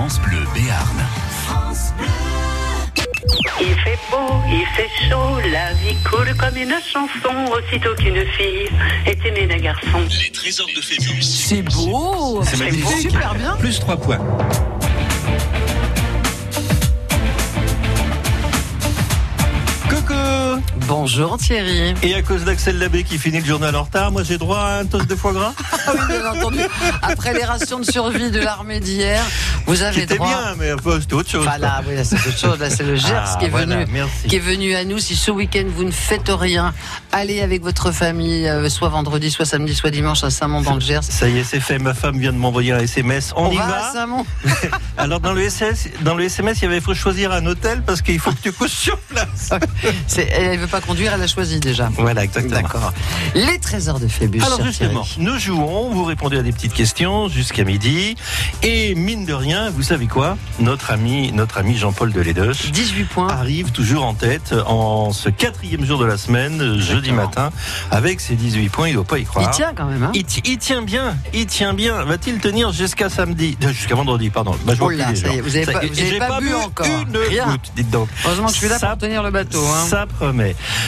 France Bleu Béarn. Il fait beau, il fait chaud, la vie coule comme une chanson, aussitôt qu'une fille est aimée d'un garçon. Les trésors de Phébus. C'est beau C'est magnifique. super bien Plus 3 points. Bonjour Thierry. Et à cause d'Axel Labbé qui finit le journal en retard, moi j'ai droit à un toast de foie gras Ah oui, bien entendu. Après les rations de survie de l'armée d'hier, vous avez C'était droit. bien, mais après, c'était autre chose. Enfin là, oui, là, c'est autre chose. Là, c'est le Gers Ah, qui, est voilà, venu, merci. qui est venu à nous. Si ce week-end vous ne faites rien, allez avec votre famille, euh, soit vendredi, soit samedi, soit dimanche à Saint-Mont dans le Gers. Ça y est, c'est fait. Ma femme vient de m'envoyer un SMS. On, y va, va. à Saint-Mont Alors dans le SS, dans le SMS, il y avait faut choisir un hôtel parce qu'il faut que tu couches sur place. C'est- Elle veut pas conduire, elle a choisi déjà. Voilà, exactement. D'accord. Les trésors de Phébus. Alors justement, Thierry. nous jouons, vous répondez à des petites questions jusqu'à midi. Et mine de rien, vous savez quoi? Notre ami, notre ami Jean-Paul Deledoche 18 points. arrive toujours en tête en ce quatrième jour de la semaine, jeudi matin, avec ses 18 points. Il ne doit pas y croire. Il tient quand même. Hein Il, ti- il tient bien, il tient bien. Va-t-il tenir jusqu'à samedi? Euh, Jusqu'à vendredi, pardon. Bah, je vois Oh là, plus les ça y est, vous avez Ça pas- vous avez pas bu encore. Une Rien. goutte, dites donc. Heureusement que je suis là Ça- pour tenir le bateau. Hein. Ça promet.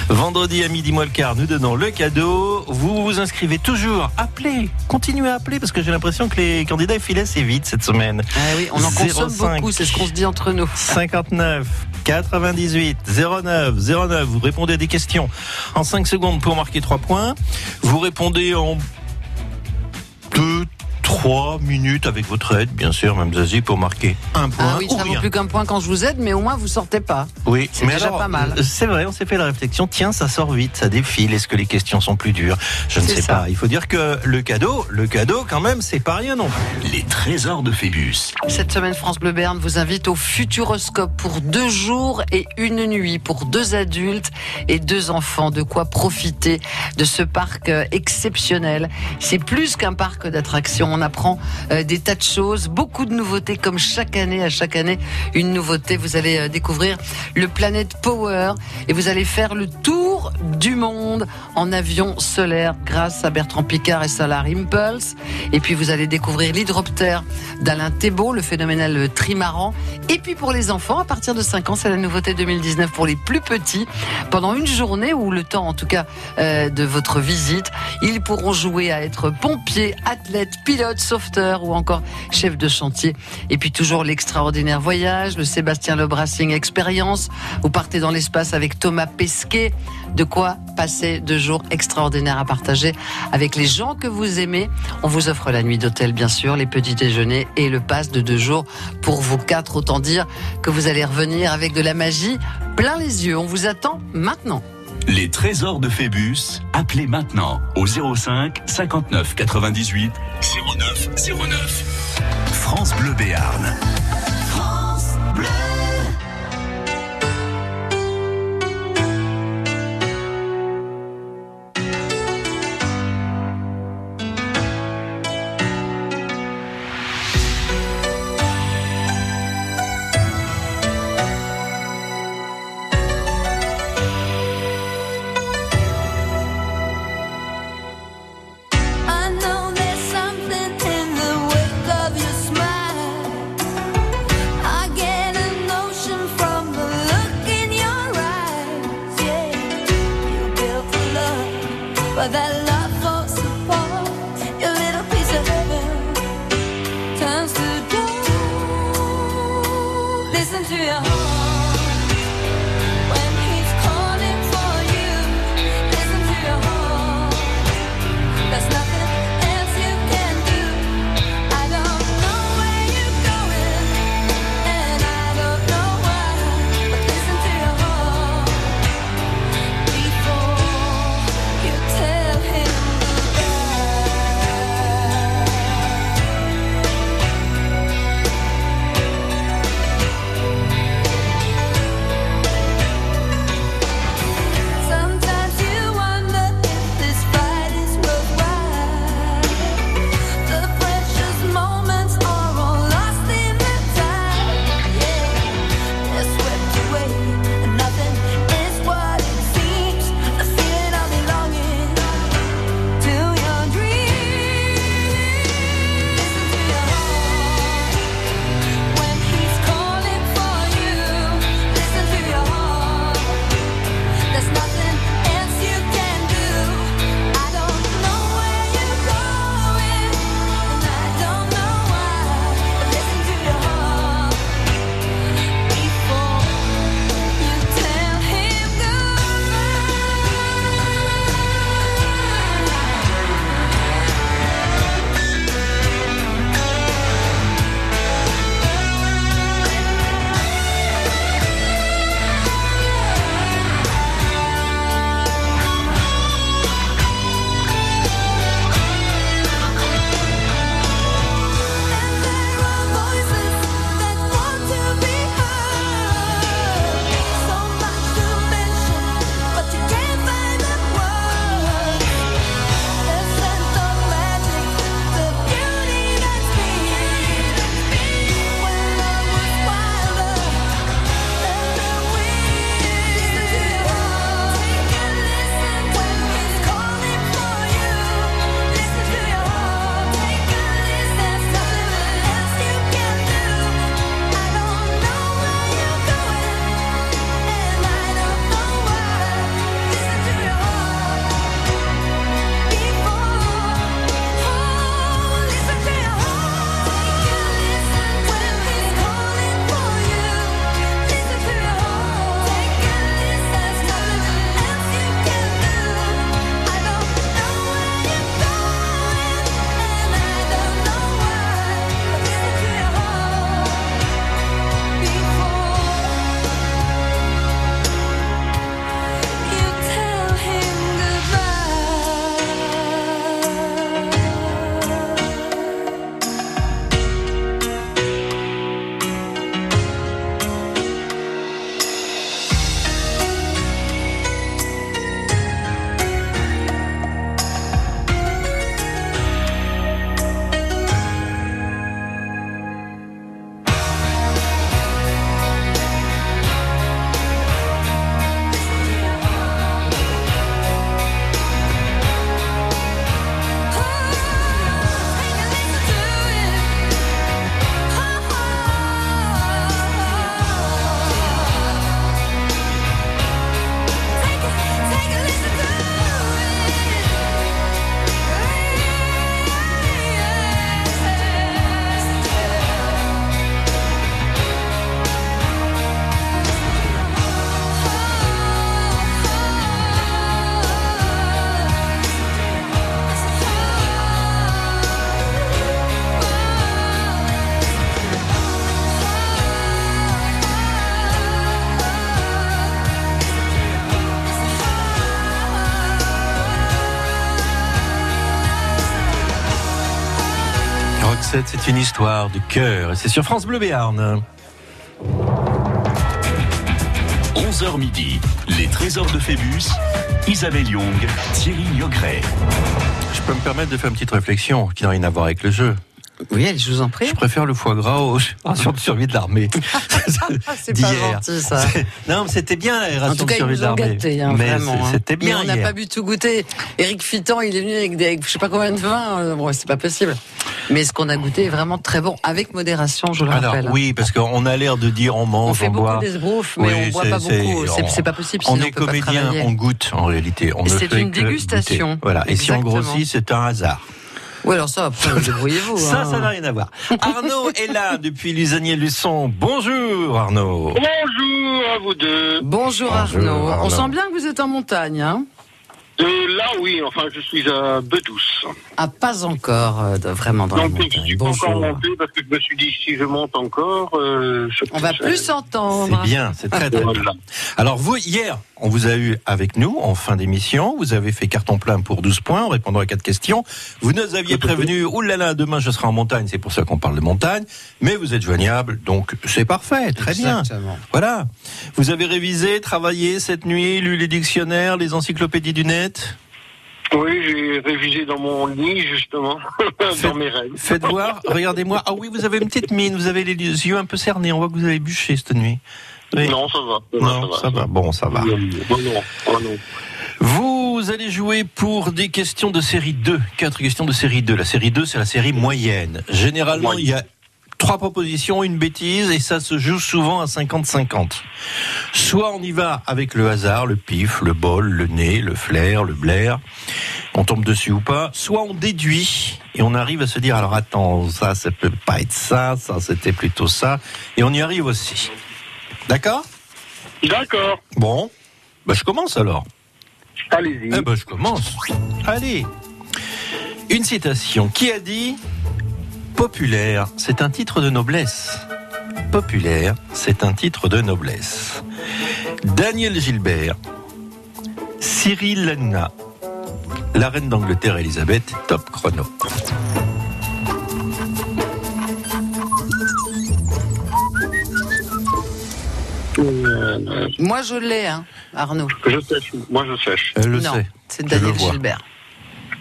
Vendredi à midi moins le quart, nous donnons le cadeau. Vous vous inscrivez toujours. Appelez, continuez à appeler parce que j'ai l'impression que les candidats filaient assez vite cette semaine. Ah oui, on en consomme 05. beaucoup, c'est ce qu'on se dit entre nous. 59 98 09 09. Vous répondez à des questions en 5 secondes pour marquer 3 points. Vous répondez en 2 3 minutes avec votre aide, bien sûr, Mme Zazie, pour marquer un point. Ah oui, ou ça vaut plus qu'un point quand je vous aide, mais au moins vous sortez pas. Oui, C'est déjà pas mal. euh, C'est vrai, on s'est fait la réflexion. Tiens, ça sort vite, ça défile. Est-ce que les questions sont plus dures Je ne sais ça. pas. Il faut dire que le cadeau, le cadeau, quand même, c'est pas rien non plus. Les trésors de Phébus. Cette semaine, France Bleu Berne vous invite au Futuroscope pour deux jours et une nuit pour deux adultes et deux enfants. De quoi profiter de ce parc euh, exceptionnel. C'est plus qu'un parc d'attractions. On apprend euh, des tas de choses, beaucoup de nouveautés comme chaque année. À chaque année, une nouveauté. Vous allez euh, découvrir le Planet Power et vous allez faire le tour du monde en avion solaire grâce à Bertrand Picard et Solar Impulse. Et puis vous allez découvrir l'hydroptère d'Alain Thébault, le phénoménal trimaran. Et puis pour les enfants, à partir de 5 ans, c'est la nouveauté 2019 pour les plus petits. Pendant une journée, ou le temps en tout cas euh, de votre visite, ils pourront jouer à être pompiers, athlètes, pilotes, sauveteurs ou encore chefs de chantier. Et puis toujours l'extraordinaire voyage, le Sébastien Le Brassing Experience. Vous partez dans l'espace avec Thomas Pesquet. De quoi passer deux jours extraordinaires à partager avec les gens que vous aimez. On vous offre la nuit d'hôtel, bien sûr, les petits déjeuners et le pass de deux jours pour vous quatre. Autant dire que vous allez revenir avec de la magie plein les yeux. On vous attend maintenant. Les trésors de Phébus. Appelez maintenant au 05 59 98 09 09. France Bleu Béarn. C'est une histoire de cœur. Et c'est sur France Bleu Béarn. 11h midi, les trésors de Phébus, Isabelle Young, Thierry Niogret. Je peux me permettre de faire une petite réflexion qui n'a rien à voir avec le jeu. Oui, je vous en prie. Je préfère le foie gras aux rations de survie de l'armée. C'est pas gentil, ça. Non, mais c'était bien la En ration tout de survie de l'armée. hein, mais hein. c'était bien Mais on n'a pas bu tout goûter. Eric Fitan, il est venu avec des, avec je sais pas combien de vins. euh, Bon, c'est pas possible. Mais ce qu'on a goûté est vraiment très bon, avec modération, je le Alors rappelle. oui, parce qu'on a l'air de dire on mange, on fait beaucoup boit. d'esbroufs, mais Oui, on boit pas beaucoup. C'est on- pas possible, On est on peut comédien, on goûte en réalité. On c'est une dégustation. goûter. Voilà. Et si on grossit, c'est un hasard. Oui, alors ça, après, débrouillez-vous. Ça, hein. ça n'a rien à voir. Arnaud est là depuis Lusanier Luçon. Bonjour Arnaud. Bonjour à vous deux. Bonjour, Bonjour, Arnaud. Arnaud. On sent bien que vous êtes en montagne, hein Euh, là, oui, enfin, je suis à Bedouce. Ah, pas encore, euh, de- vraiment dans Donc, les je suis pas encore monté parce que je me suis dit, si je monte encore, euh, je On va plus s'entendre. C'est bien, c'est très très bien. Alors vous, hier, on vous a eu avec nous en fin d'émission. Vous avez fait carton plein pour 12 points en répondant à quatre questions. Vous nous aviez prévenu, oulala, demain je serai en montagne, c'est pour ça qu'on parle de montagne. Mais vous êtes joignable, donc c'est parfait, très bien. Voilà. Vous avez révisé, travaillé cette nuit, lu les dictionnaires, les encyclopédies du Oui, j'ai révisé dans mon lit, justement, dans mes rêves. Faites voir, regardez-moi. Ah oui, vous avez une petite mine, vous avez les yeux un peu cernés. On voit que vous avez bûché cette nuit. Oui. Non, ça va. ça va, Non, ça va. Bon, ça va. Non, non, non, non. Vous allez jouer pour des questions de série 2. Quatre questions de série 2. La série 2, c'est la série moyenne. Généralement, il y a trois propositions, une bêtise, et ça se joue souvent à 50-50. Soit on y va avec le hasard, le pif, le bol, le nez, le flair, le blaire. On tombe dessus ou pas. Soit on déduit et on arrive à se dire, alors attends, ça, ça peut pas être ça, ça, c'était plutôt ça. Et on y arrive aussi. D'accord? D'accord, Bon. Bah, je commence alors. allez-y. Eh ben, je commence. Allez. Une citation. Qui a dit Populaire, c'est un titre de noblesse. Populaire, c'est un titre de noblesse. Daniel Gilbert, Cyril Hanouna, la reine d'Angleterre Elisabeth, top chrono. Euh, Moi, je l'ai, hein, Arnaud. je sèche, moi je sèche. Elle le non, sait. c'est Daniel. Gilbert.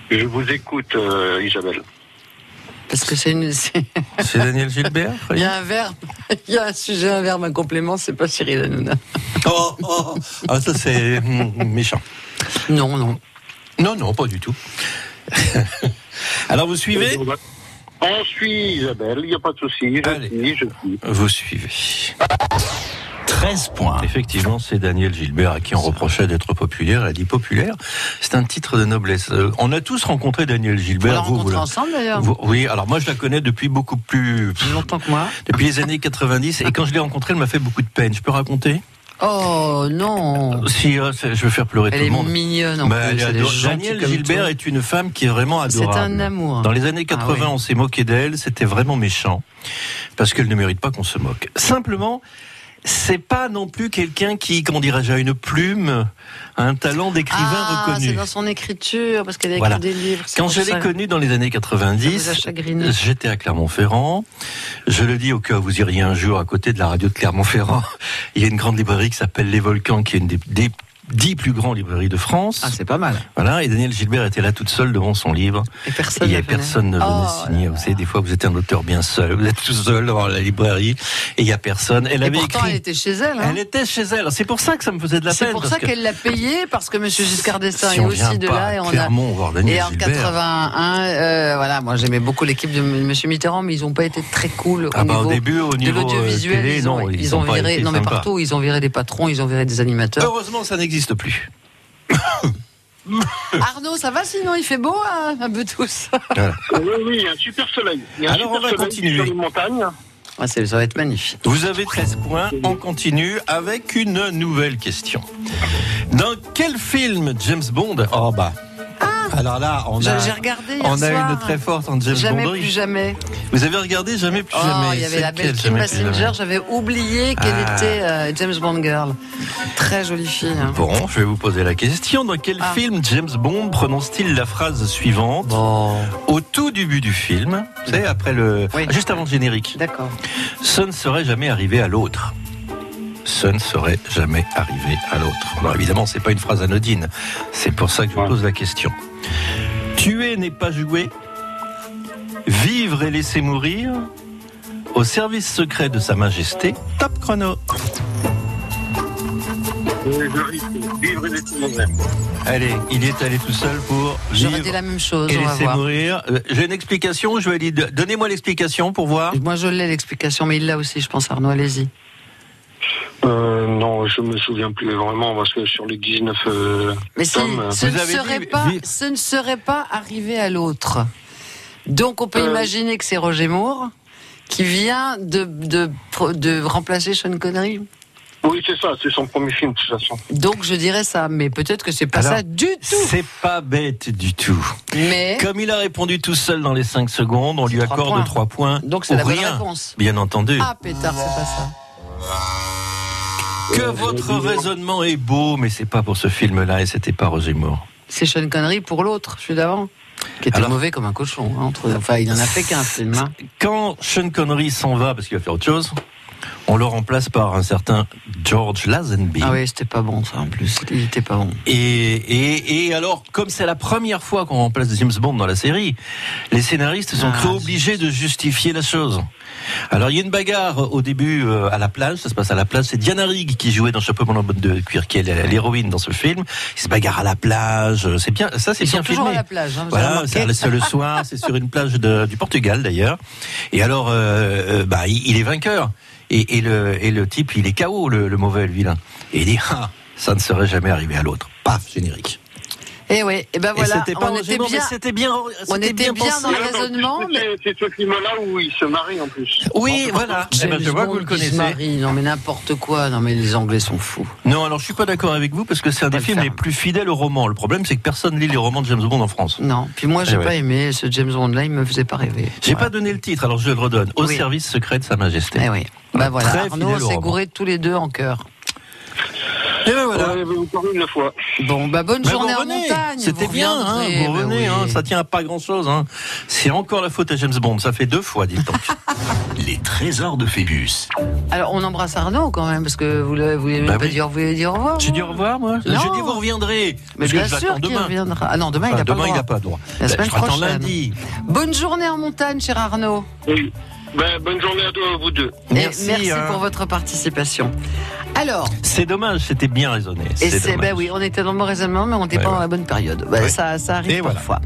Je vous écoute, euh, Isabelle. Parce que c'est une. c'est- Daniel Gilbert Il y a un verbe, il y a un sujet, un verbe, un complément, c'est pas Cyril Hanouna. oh, oh. Ah, ça c'est méchant. Non, non. Non, non, pas du tout. Alors vous suivez On suit Isabelle, il n'y a pas de souci. Je suis, je suis. Vous suivez. 13 points. Effectivement, c'est Daniel Gilbert à qui on reprochait d'être populaire. Elle a dit populaire. C'est un titre de noblesse. Euh, on a tous rencontré Daniel On l'a Gilbert. Vous, vous rencontré la- ensemble d'ailleurs. oui, alors moi je la connais depuis beaucoup plus. Plus longtemps que moi. Depuis les années 90. Et quand je l'ai rencontrée, elle m'a fait beaucoup de peine. Je peux raconter? Oh non. Si, euh, c'est- je vais faire pleurer Elle tout le monde. mignonne en Bah, plus. elle est elle est adorable. gentille Daniel comme Gilbert est une femme qui est vraiment C'est adorable. un amour. Dans les années 80, Ah oui. on s'est moqué d'elle, c'était vraiment méchant, parce qu'elle ne mérite pas qu'on se moque. Simplement, c'est pas non plus quelqu'un qui, comment dirais-je, a une plume, un talent d'écrivain ah, c'est reconnu. dans son écriture, parce qu'elle a écrit Voilà. des livres. c'est Quand je l'ai ça. connue dans les années Ça vous a 90, chagriné. j'étais à Clermont-Ferrand. Je le dis au cas où vous iriez un jour à côté de la radio de Clermont-Ferrand. Il y a une grande librairie qui s'appelle Les Volcans, qui est une des, des dix plus grandes librairies de France. Ah, c'est pas mal. voilà. Et Daniel Gilbert était là toute seule devant son livre. Et personne Il y a ne venait. personne ne venait Oh signer. Vous savez, des fois, vous êtes un auteur bien seul. Vous êtes tout seul devant la librairie et il y a personne. Elle Et avait pourtant, écrit. elle était chez elle. hein. Elle était chez elle. C'est pour ça que ça me faisait de la C'est peine. pour parce ça que qu'elle l'a payé, parce que Monsieur Giscard d'Estaing si est aussi de là. Et à on a. Voir Daniel Et en Gilbert. 81, euh, voilà, moi j'aimais beaucoup l'équipe de M. Monsieur Mitterrand, mais ils n'ont pas été très cool Ah au bah, niveau au début, au de niveau euh, l'audiovisuel. Ils ont, non, ils ils ont ont pas viré, non mais partout, ils ont viré des patrons, ils ont viré des animateurs. Heureusement, ça n'existe plus. Arnaud, ça va sinon Il fait beau hein, un peu tous. Oui, oui, il y a un super soleil. Il y a un Alors, super on va soleil continuer. Sur les montagnes. Ah, ça va être magnifique. Vous avez 13 points. On continue avec une nouvelle question. Dans quel film James Bond Oh bah. Alors là, on a, j'ai regardé hier on a soir. une très forte en James Jamais plus jamais. Vous avez regardé Jamais plus Oh, jamais. il y avait C'est la belle Kim Messenger. J'avais oublié qu'elle Ah. était euh, James Bond girl. Très jolie fille. hein. Bon, je vais vous poser la question. Dans quel Ah. film James Bond prononce-t-il la phrase suivante Bon, au tout début du film savez, après le, Oui. juste avant le générique. d'accord. Ce ne serait jamais arrivé à l'autre. Ce ne serait jamais arrivé à l'autre. Alors évidemment, c'est pas une phrase anodine. C'est pour ça que je vous pose la question. Tuer n'est pas jouer. Vivre et laisser mourir. Au service secret de Sa Majesté. Top chrono. Je risque de Vivre et laisser mourir. Allez, il est allé tout seul pour J'aurais vivre dit la même chose, et on va laisser voir. mourir. Euh, J'ai une explication. Je vais lui dire- donnez-moi l'explication pour voir. Moi, je l'ai l'explication, mais il l'a aussi, je pense, Arnaud. Allez-y. Euh, non, je me souviens plus vraiment parce que sur les 19 euh, Mais si, tomes, ce Vous ne, serait dit- pas, ce ne serait pas arrivé à l'autre. Donc, on peut Euh. imaginer que c'est Roger Moore qui vient de, de, de remplacer Sean Connery. oui, c'est ça, c'est son premier film de toute façon. Donc, je dirais ça, mais peut-être que c'est pas Alors, ça du tout. C'est pas bête du tout. Mais, Comme il a répondu tout seul dans les 5 secondes, on lui accorde points. 3 points. donc c'est la bonne rien, réponse. Bien entendu. Ah, pétard, c'est pas ça. Que votre raisonnement est beau, mais c'est pas pour ce film-là et c'était pas Roger Moore. C'est Sean Connery pour l'autre, celui d'avant. Qui était Alors- mauvais comme un cochon. hein, entre... Enfin, il en a fait qu'un film. hein. Quand Sean Connery s'en va parce qu'il va faire autre chose, on le remplace par un certain George Lazenby. Ah oui, c'était pas bon ça en plus. Il était pas bon. Et, et, et alors, comme c'est la première fois qu'on remplace James Bond dans la série, les scénaristes sont Ah, obligés de justifier la chose. Alors, il y a une bagarre au début euh, à la plage, ça se passe à la plage, c'est Diana Rigg qui jouait dans Chapeau melon botte de cuir, qui est l'héroïne dans ce film. Ils se bagarrent à la plage, c'est bien, ça c'est bien filmé. à la plage. Hein, Voilà, c'est le soir, c'est sur une plage de- du Portugal d'ailleurs. Et alors, euh, euh, bah, il, il est vainqueur. Et, et le, et le type, il est KO, le, le mauvais, le vilain. Et il dit, ah, ça ne serait jamais arrivé à l'autre. Paf, générique. Et oui, et ben voilà, pas on était mais bien. c'était bien, on était bien dans le Ouais, raisonnement, c'est- mais- C'est ce film-là où il se marie en plus. Oui, voilà. Eh ben, je vois que vous le connaissez. marie. Non mais n'importe quoi. Non mais les Anglais sont fous. Non, alors je suis pas d'accord avec vous parce que c'est un des films faire. les plus fidèles au roman. Le problème, c'est que personne lit les romans de James Bond en France. Non. Puis moi j'ai Eh ouais. pas aimé ce James Bond là. Il me faisait pas rêver. J'ai Voilà. pas donné le titre, alors je le redonne. Au Oui. service secret de Sa Majesté. Eh oui. Bah voilà. Arnaud, s'est gourés tous les deux en cœur. Et ben voilà. Ouais, mais encore une fois. Bon bah bonne Mais journée vous en montagne. C'était bien, hein, vous bah revenez, oui. hein, ça tient à pas grand chose. Hein. C'est encore la faute à James Bond, ça fait deux fois, dites donc. Les trésors de Phébus. Alors on embrasse Arnaud quand même parce que vous l'avez- vous voulez Bah pas oui. dire vous voulez dire au revoir. J'ai dit au revoir, moi Non. J'ai dit vous reviendrez. Mais bien sûr qu'il demain. reviendra. Ah non demain il Enfin, a pas demain, le il n'a pas le droit. La Ben, semaine prochaine. lundi. Bonne journée en montagne, cher Arnaud. Oui. Ben, bonne journée à toi, vous deux. Merci, merci hein. pour votre participation. Alors, C'est dommage, c'était bien raisonné. et C'est ben oui, on était dans le bon raisonnement, mais on n'était Ouais, pas ouais. dans la bonne période. Ben, Ouais. ça, ça arrive Et voilà. parfois.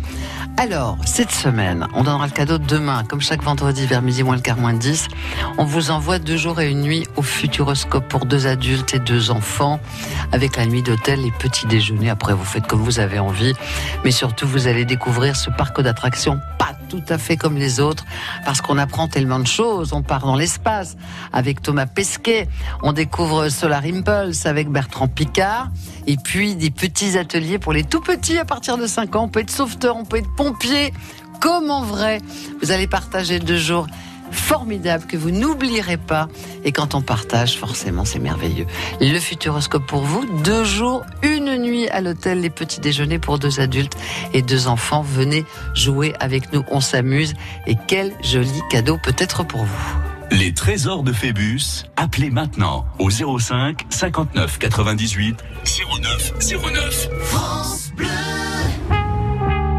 Alors, cette semaine, on donnera le cadeau demain, comme chaque vendredi vers midi moins le quart moins 10. On vous envoie deux jours et une nuit au Futuroscope pour deux adultes et deux enfants, avec la nuit d'hôtel et petit déjeuner. Après, vous faites comme vous avez envie, mais surtout, vous allez découvrir ce parc d'attractions pas tout à fait comme les autres, parce qu'on apprend tellement de choses. On part dans l'espace avec Thomas Pesquet, on découvre Solar Impulse avec Bertrand Picard, et puis des petits ateliers pour les tout petits à partir de 5 ans. On peut être sauveteur, on peut être pompier, comme en vrai. Vous allez partager deux jours formidables que vous n'oublierez pas. Et quand on partage, forcément, c'est merveilleux. Le Futuroscope pour vous, deux jours, une nuit à l'hôtel, les petits déjeuners pour deux adultes et deux enfants. Venez jouer avec nous, on s'amuse. Et quel joli cadeau peut-être pour vous. Les trésors de Phébus. Appelez maintenant au 05 59 98 09 09.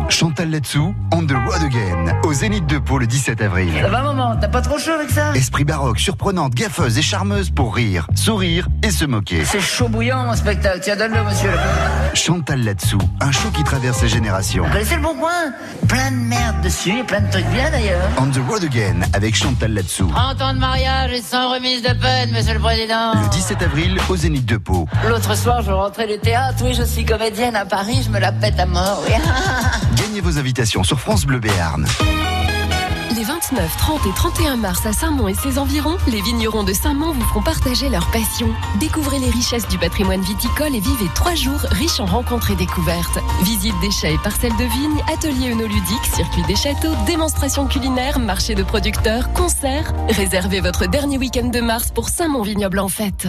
Chantal Latsou, On the Road Again, au Zénith de Pau le 17 avril. Ça va maman, t'as pas trop chaud avec ça? Esprit baroque, surprenante, gaffeuse et charmeuse pour rire, sourire et se moquer. C'est chaud bouillant mon spectacle, tiens donne-le monsieur. Chantal Latsou, un show qui traverse les générations. Vous connaissez le bon coin? Plein de merde dessus et plein de trucs bien d'ailleurs. On the Road Again avec Chantal Latsou. 30 ans de mariage et sans remise de peine, monsieur le président. Le 17 avril au Zénith de Pau. L'autre soir, je rentrais du théâtre, oui, je suis comédienne à Paris, je me la pète à mort, oui. Vos invitations sur France Bleu Béarn. Les 29, 30 et 31 mars à Saint-Mont et ses environs, les vignerons de Saint-Mont vous feront partager leur passion. Découvrez les richesses du patrimoine viticole et vivez trois jours riches en rencontres et découvertes. Visite des chais et parcelles de vignes, ateliers œnoludiques, circuit des châteaux, démonstrations culinaires, marché de producteurs, concerts. Réservez votre dernier week-end de mars pour Saint-Mont Vignoble en fête.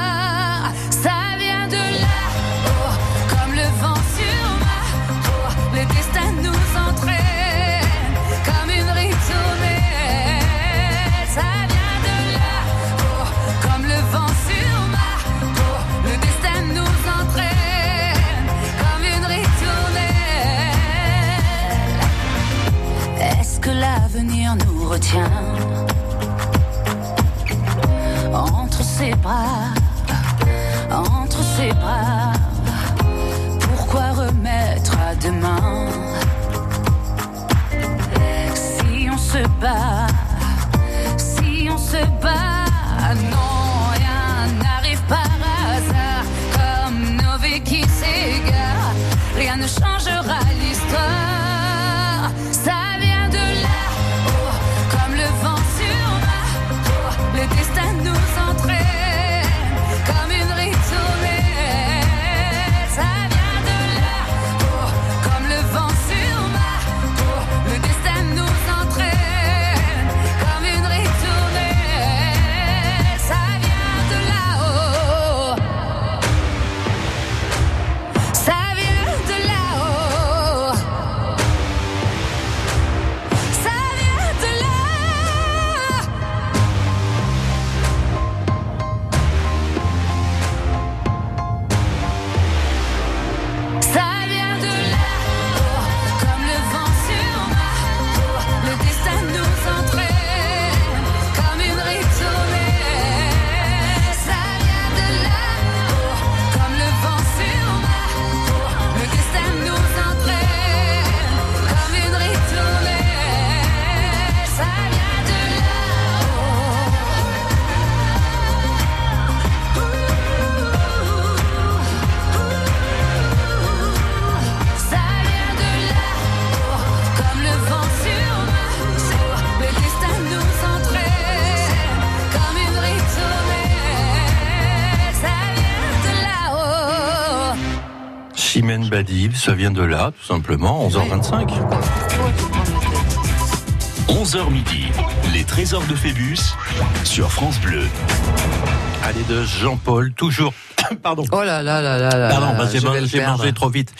Entre ses bras, entre ses bras Pourquoi remettre à demain? Si on se bat, Ça vient de là, tout simplement, 11h25. 11h midi, les trésors de Phébus sur France Bleu. Allez, de Jean-Paul, toujours. Pardon. Oh là là là là là. Pardon, bah, j'ai mangé, mangé trop vite.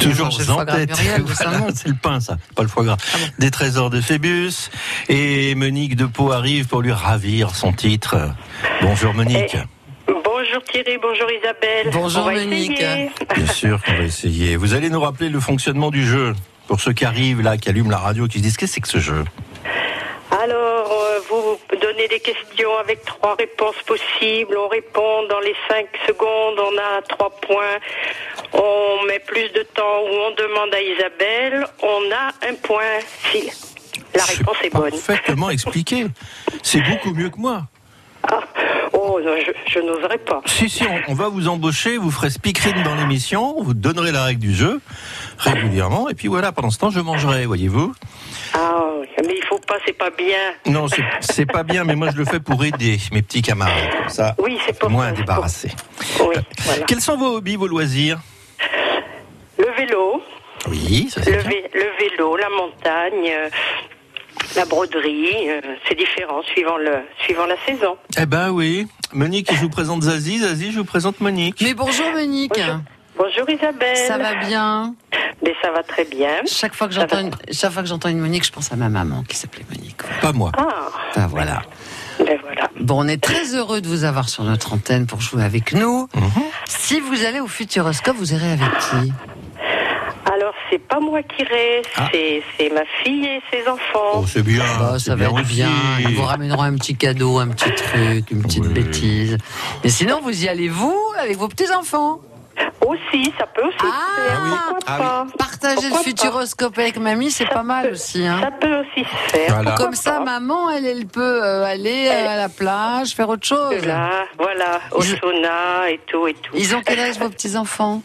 Toujours en tête. Voilà, c'est le pain, ça, pas le foie gras. Ah Des trésors de Phébus. Et Monique de Pau arrive pour lui ravir son titre. Bonjour Monique. Bonjour Thierry, bonjour Isabelle. Bonjour, On va Monique. essayer. Bien sûr qu'on va essayer. Vous allez nous rappeler le fonctionnement du jeu. Pour ceux qui arrivent là, qui allument la radio, qui se disent qu'est-ce que c'est que ce jeu? Alors, euh, vous donnez des questions avec trois réponses possibles. On répond dans les cinq secondes. On a trois points. On met plus de temps ou on demande à Isabelle. On a un point si la réponse est bonne. Parfaitement expliqué. C'est beaucoup mieux que moi. Ah, oh, je, je n'oserais pas. Si, si, on, on va vous embaucher, vous ferez speakerine dans l'émission, vous donnerez la règle du jeu régulièrement, et puis voilà, pendant ce temps, je mangerai, voyez-vous. Ah, mais il faut pas, c'est pas bien. Non, c'est- pas bien, mais moi je le fais pour aider mes petits camarades. Comme ça, Oui, c'est pour moins débarrassé. Oui, voilà. Quels sont vos hobbies, vos loisirs? Le vélo, Oui, ça c'est le, bien. vé- le vélo, la montagne, euh, la broderie, euh, c'est différent suivant le suivant la saison. Eh ben oui. Monique, je vous présente Zazie. Zazie, je vous présente Monique. Mais bonjour Monique. Bonjour. Bonjour Isabelle. Ça va bien Mais ça va très bien. Chaque fois que j'entends va. une, chaque fois que j'entends une Monique, je pense à ma maman qui s'appelait Monique. Pas moi. Ah, Ah, voilà. ben voilà. Bon, on est très heureux de vous avoir sur notre antenne pour jouer avec nous. Mhm. Si vous allez au Futuroscope, vous irez avec qui? C'est pas moi qui reste, Ah. c'est ma fille et ses enfants. Oh, c'est bien. Bah, c'est ça va être aussi. bien. Ils vous ramèneront un petit cadeau, un petit truc, une petite Oui. bêtise. Et sinon, vous y allez vous avec vos petits enfants. Aussi, ça peut aussi Ah, se faire. oui. Ah pas Partager le futuroscope avec mamie, c'est pas mal aussi. Hein. Ça peut aussi se faire. Voilà. pourquoi Comme ça, pas maman, elle, elle peut euh, aller à la plage, faire autre chose. Là, voilà, au Ils- sauna et tout et tout. Ils ont quel âge vos petits enfants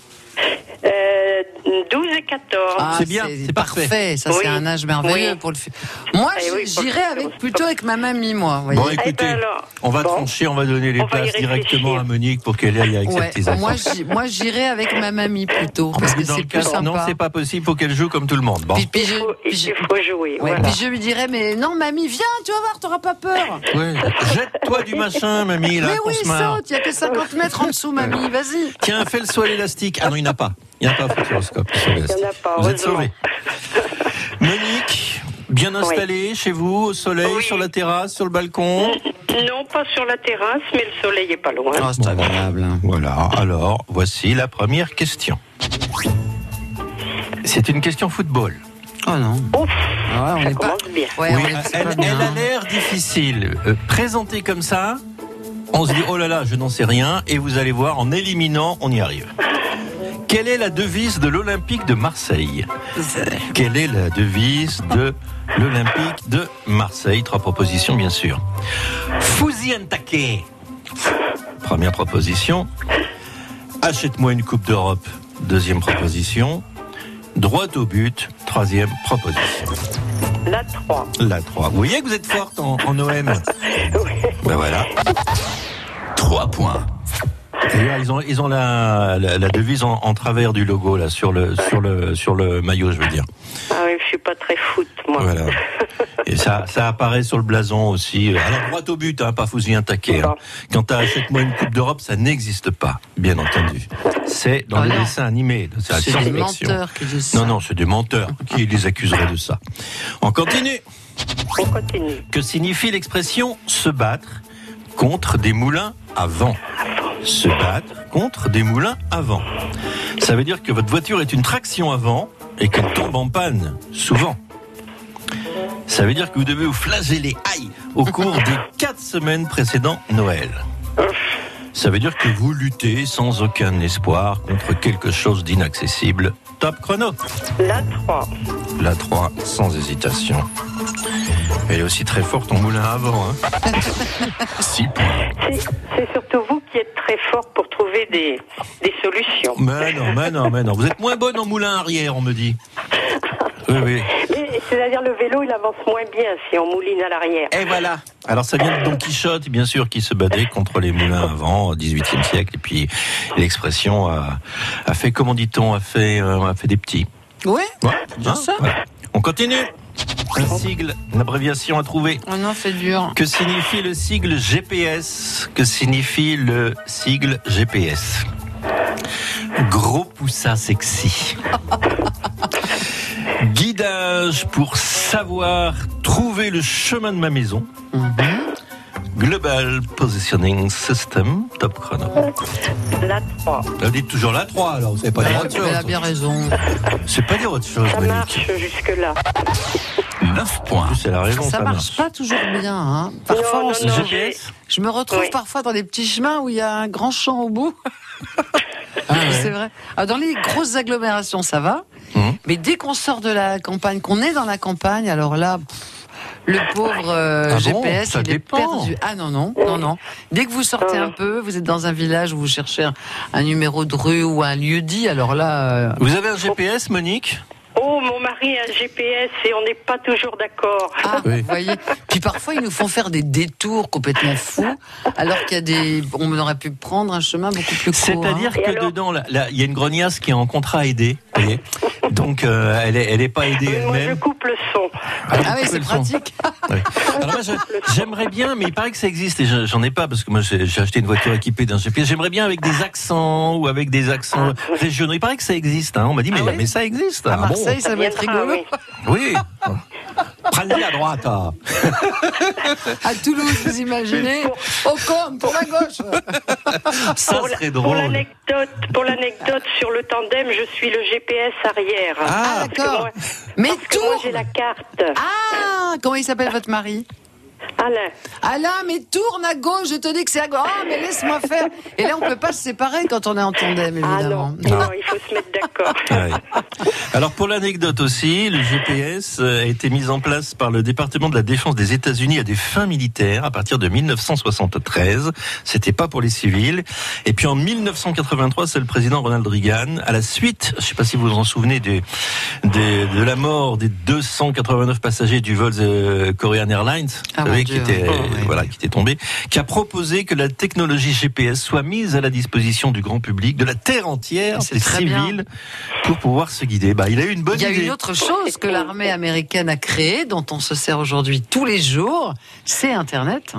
Euh, 12 et 14. Ah, c'est bien, c'est parfait. Ça, Oui. c'est un âge merveilleux Oui. pour le. fu- Moi, Eh oui, j'irais avec plutôt avec ma mamie, moi. vous Bon, écoutez, Eh ben alors, on va bon. trancher, on va donner les On places directement à Monique pour qu'elle aille avec ses Ouais, petits enfants. moi, j'irais avec ma mamie plutôt, parce que c'est le plus cas, non, sympa. c'est pas possible, faut qu'elle joue comme tout le monde. Bon. Puis, puis Il je, faut, puis il faut jouer. ouais, voilà. puis je lui dirais, mais non, mamie, viens, tu vas voir, t'auras pas peur. Ouais. Jette-toi du machin, mamie, là, mais oui, saute, il y a que 50 mètres en dessous, mamie, vas-y. Tiens, fais le saut à l'élastique. Ah non, il n'y en a pas. Il n'y en a pas, futuroscope. Il n'y en a pas, Vous êtes sauvés. Monique, bien installée chez vous, au soleil, Oui. sur la terrasse, sur le balcon? Non, pas sur la terrasse, mais le soleil est pas loin. Oh, c'est agréable. Voilà, alors voici la première question. C'est une question football. Oh non. Ouf, Ah ouais, on ça est pas. commence bien. Ouais, Oui, on elle, pas elle bien. a l'air difficile. Euh, présentée comme ça, on se dit oh là là, je n'en sais rien, et vous allez voir, en éliminant, on y arrive. Quelle est la devise de l'Olympique de Marseille Quelle est la devise de l'Olympique de Marseille Trois propositions, bien sûr. Fusi Antake. Première proposition. Achète-moi une Coupe d'Europe. Deuxième proposition. Droit au but. Troisième proposition. La 3. La 3. Vous voyez que vous êtes forte en, en OM Ben voilà. 3 points. D'ailleurs, ils ont, ils ont la, la, la devise en, en travers du logo, là, sur le, sur le, sur le maillot, je veux dire. Ah oui, je suis pas très foot, moi. Voilà. Et ça, ça apparaît sur le blason aussi. Alors, droit au but, hein, pas fousi un taquet. Hein. Quand tu achètes-moi une Coupe d'Europe, ça n'existe pas, bien entendu. C'est dans Ah les non. dessins animés. C'est la C'est science des menteurs qui disent ça. Non, non, c'est des menteurs. Qui les accuserait de ça On continue. On continue. Que signifie l'expression se battre contre des moulins à vent? Se battre contre des moulins à vent. Ça veut dire que votre voiture est une traction avant et qu'elle tombe en panne, souvent. Ça veut dire que vous devez vous flageller, aïe, au cours des quatre semaines précédant Noël. Ça veut dire que vous luttez sans aucun espoir contre quelque chose d'inaccessible. Top chrono. La 3. La 3, sans hésitation. Elle est aussi très forte en moulin à vent. Hein. 6 points. C'est c'est surtout vous qui êtes très fort pour trouver des, des solutions. Mais non, mais non, mais non. Vous êtes moins bonne en moulin arrière, on me dit. Oui, oui. Mais C'est-à-dire le vélo, il avance moins bien si on mouline à l'arrière. Et voilà. Alors ça vient de Don Quichotte, bien sûr, qui se battait contre les moulins à vent au XVIIIe siècle. Et puis l'expression a, a fait, comment dit-on, a fait, euh, a fait des petits. Ouais, Ouais, bien hein, ça. voilà. On continue. Un sigle, une abréviation à trouver. Oh non, c'est dur. Que signifie le sigle GPS Que signifie le sigle GPS Gros poussin sexy. Guidage pour savoir trouver le chemin de ma maison. Global Positioning System, top chrono. La 3. Vous dites toujours la 3 alors, vous savez pas dire autre Elle a chose. bien raison. C'est pas dire autre chose, Ça marche jusque-là. 9 En points. plus, elle a raison, Ça ça, marche pas toujours bien. Hein. Parfois, Non, on non, non, je me retrouve Oui. parfois dans des petits chemins où il y a un grand champ au bout. Ah ouais. C'est vrai. Alors, dans les grosses agglomérations, ça va. Mhm. Mais dès qu'on sort de la campagne, qu'on est dans la campagne, alors là, pff, le pauvre euh, Ah GPS, il dépend. est perdu. Ah non, non, non, non. Dès que vous sortez un peu, vous êtes dans un village où vous cherchez un, un numéro de rue ou un lieu dit, alors là, euh, Vous avez un GPS, Monique? Oh, mon mari a un GPS et on n'est pas toujours d'accord. Ah, Oui. vous voyez. Puis parfois, ils nous font faire des détours complètement fous, alors qu'il y a des, on aurait pu prendre un chemin beaucoup plus court. C'est-à-dire hein. Et que alors dedans, il y a une grognasse qui est en contrat aidé. Voyez Donc, euh, elle est, elle est pas aidée Moi, je elle-même. coupe le son. Ah oui, Coupez c'est pratique. Alors moi, j'aimerais bien, mais il paraît que ça existe et je- j'en ai pas parce que moi, j'ai acheté une voiture équipée d'un GPS. J'aimerais bien avec des accents ou avec des accents régionaux. Il paraît que ça existe. Hein. On m'a dit, mais, Ah oui mais ça existe. À Ah bon Marseille, ça va être rigolo. oui. Allez à droite. hein. À Toulouse, vous imaginez Au com, pour la gauche. Ça Pour serait Pour drôle. l'anecdote, pour l'anecdote sur le tandem, je suis le GPS arrière. Ah, que d'accord. Mais parce que moi tourne. j'ai la carte. Ah, comment il s'appelle votre mari? Alain. Alain, mais tourne à gauche, je te dis que c'est à gauche. Ah, mais laisse-moi faire. Et là, on peut pas se séparer quand on est en tandem, Ah évidemment. non, non, il faut se mettre d'accord. Ouais. Alors pour l'anecdote aussi, le GPS a été mis en place par le département de la défense des États-Unis à des fins militaires à partir de 1973. C'était pas pour les civils. Et puis en 1983, c'est le président Ronald Reagan, à la suite, je sais pas si vous vous en souvenez, des, des- de la mort des 289 passagers du vol euh, Korean Airlines, Ah, qui était, Oh, oui. voilà, qui était tombé, qui a proposé que la technologie GPS soit mise à la disposition du grand public, de la terre entière, Ah, C'est des très bien. civils, pour pouvoir se guider. Bah, il a eu une bonne Il y a idée. une autre chose que l'armée américaine a créée, dont on se sert aujourd'hui tous les jours, c'est Internet.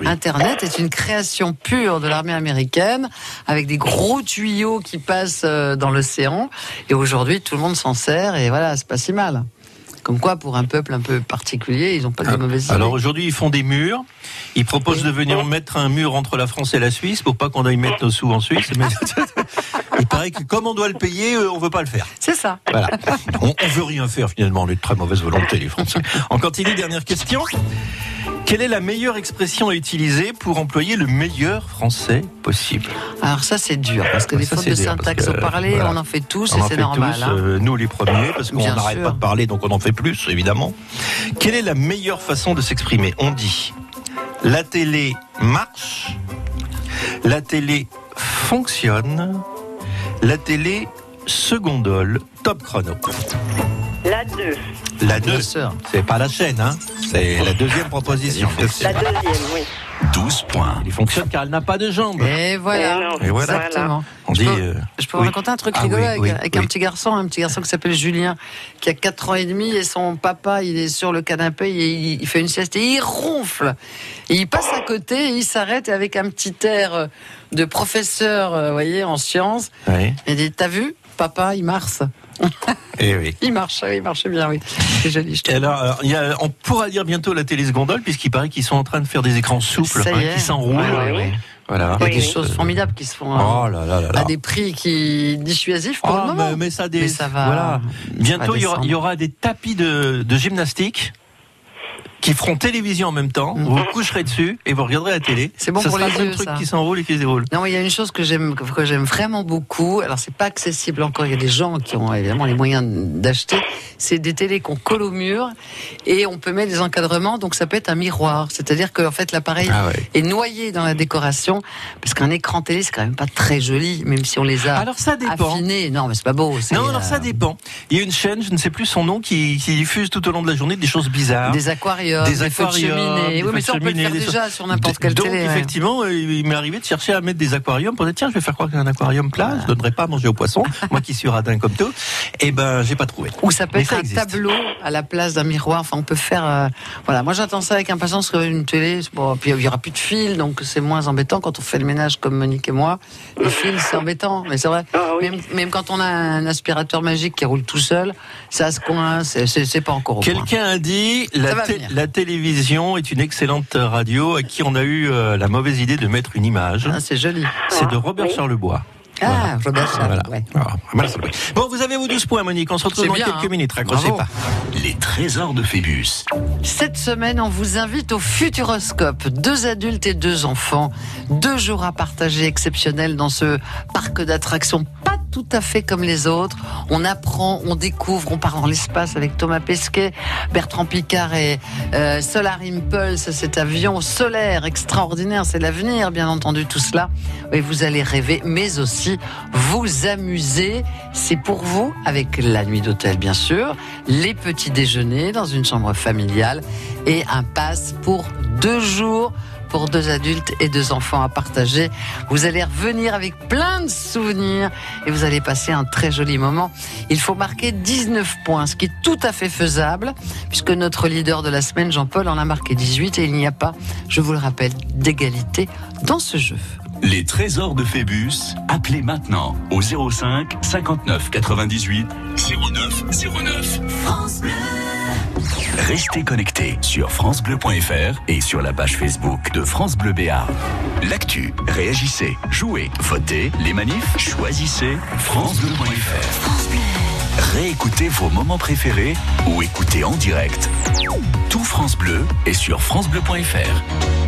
Oui. Internet est une création pure de l'armée américaine, avec des gros tuyaux qui passent euh, dans l'océan. Et aujourd'hui, tout le monde s'en sert, et voilà, c'est pas si mal. Comme quoi, pour un peuple un peu particulier, ils n'ont pas de mauvaises idées. Alors aujourd'hui, ils font des murs. Ils proposent Oui. de venir mettre un mur entre la France et la Suisse pour pas qu'on aille mettre nos sous en Suisse. Mais il paraît que comme on doit le payer, euh, on veut pas le faire. C'est ça. Voilà. On, on veut rien faire finalement. On est de très mauvaise volonté, les Français. On continue. Dernière question. Quelle est la meilleure expression à utiliser pour employer le meilleur français possible? Alors ça, c'est dur, parce que les ça, fautes de syntaxe au parler, voilà. on en fait tous, On et c'est fait normal. tous, hein. euh, nous les premiers, parce qu'on n'arrête pas de parler, donc on en fait plus, évidemment. Quelle est la meilleure façon de s'exprimer? On dit la télé marche, la télé fonctionne, la télé secondole, top chrono. La 2. La Bien 2, sûr. c'est pas la chaîne, hein c'est la deuxième proposition. La deuxième, oui. 12 points. Elle fonctionne car elle n'a pas de jambes. Et voilà. Non. Et voilà. Exactement. On Je dit, peux- euh, Je peux vous raconter un truc Ah rigolo oui, avec, oui, avec oui. un petit garçon, un petit garçon qui s'appelle Julien, qui a 4 ans et demi, et son papa, il est sur le canapé, et il, il fait une sieste, et il ronfle. Et il passe à côté, et il s'arrête, avec un petit air euh, de professeur, euh, vous voyez, en sciences, Oui. il dit, t'as vu, papa, il marche. Eh oui. Il marche, oui, il marche bien, oui. C'est joli, je Et trouve. alors, alors, il y a- on pourra dire bientôt la télé seconde puisqu'il paraît qu'ils sont en train de faire des écrans souples, hein, qui s'enroulent. Ouais, ouais, ouais. Voilà. Il y a des oui. choses formidables qui se font Oh euh, là là là là. à des prix qui dissuasifs pour Ah, le moment. mais, mais ça, des, Mais ça va- Bientôt, il y, aura, il y aura des tapis de, de gymnastique qui feront télévision en même temps. Vous vous coucherez dessus et vous regarderez la télé. C'est bon ça pour sera les yeux, truc ça. qui s'enroule et qui se déroule. Non, il y a une chose que j'aime que j'aime vraiment beaucoup. Alors c'est pas accessible encore. Il y a des gens qui ont évidemment les moyens d'acheter. C'est des télés qu'on colle au mur et on peut mettre des encadrements. Donc ça peut être un miroir. C'est-à-dire qu'en fait l'appareil Ah ouais. est noyé dans la décoration parce qu'un écran télé c'est quand même pas très joli, même si on les a Alors ça dépend. affinés. Non, mais c'est pas beau. Non, alors ça euh, dépend. Il y a une chaîne, je ne sais plus son nom, qui, qui diffuse tout au long de la journée des choses bizarres. Des aquariums, Des des, feux de aquariums, cheminée. des Oui, mais ça on peut le faire déjà sur n'importe quelle Donc, télé. effectivement, il m'est arrivé de chercher à mettre des aquariums pour dire tiens, je vais faire croire qu'il y a un aquarium plat, je donnerai pas à manger aux poissons, moi qui suis radin comme tout. Et ben, j'ai pas trouvé. Ou ça peut Mais être ça un existe. tableau à la place d'un miroir. Enfin, on peut faire. euh, voilà, moi j'attends ça avec impatience que une télé. Bon, puis il y aura plus de fils, donc c'est moins embêtant quand on fait le ménage comme Monique et moi. Les fils, c'est embêtant, mais c'est vrai. Ah oui. Même, même quand on a un aspirateur magique qui roule tout seul, ça se coince. c'est- pas encore au point. Quelqu'un a dit la. La télévision est une excellente radio à qui on a eu euh, la mauvaise idée de mettre une image. Ah, c'est joli. C'est de Robert oui. Charlebois. Ah, Robert Charles, Voilà. ouais. Alors, voilà, ça va. Bon, vous avez vos 12 points, Monique. On se retrouve dans bien, quelques hein. minutes. Raccrochez Bravo. pas. Les trésors de Phébus. Cette semaine, on vous invite au Futuroscope. Deux adultes et deux enfants. Deux jours à partager exceptionnels dans ce parc d'attractions tout à fait comme les autres. On apprend, on découvre, on part dans l'espace avec Thomas Pesquet, Bertrand Picard et euh, Solar Impulse, cet avion solaire extraordinaire. C'est l'avenir, bien entendu, tout cela. Et vous allez rêver, mais aussi vous amuser. C'est pour vous, avec la nuit d'hôtel, bien sûr, les petits déjeuners dans une chambre familiale et un pass pour deux jours pour deux adultes et deux enfants à partager. Vous allez revenir avec plein de souvenirs et vous allez passer un très joli moment. Il faut marquer 19 points, ce qui est tout à fait faisable, puisque notre leader de la semaine, Jean-Paul, en a marqué 18 et il n'y a pas, je vous le rappelle, d'égalité dans ce jeu. Les trésors de Phébus, appelez maintenant au 05 59 98 09 09. Restez connectés sur francebleu.fr et sur la page Facebook de France Bleu Béarn. L'actu, réagissez, jouez, votez, les manifs, choisissez francebleu.fr. Réécoutez vos moments préférés ou écoutez en direct. Tout France Bleu est sur francebleu.fr.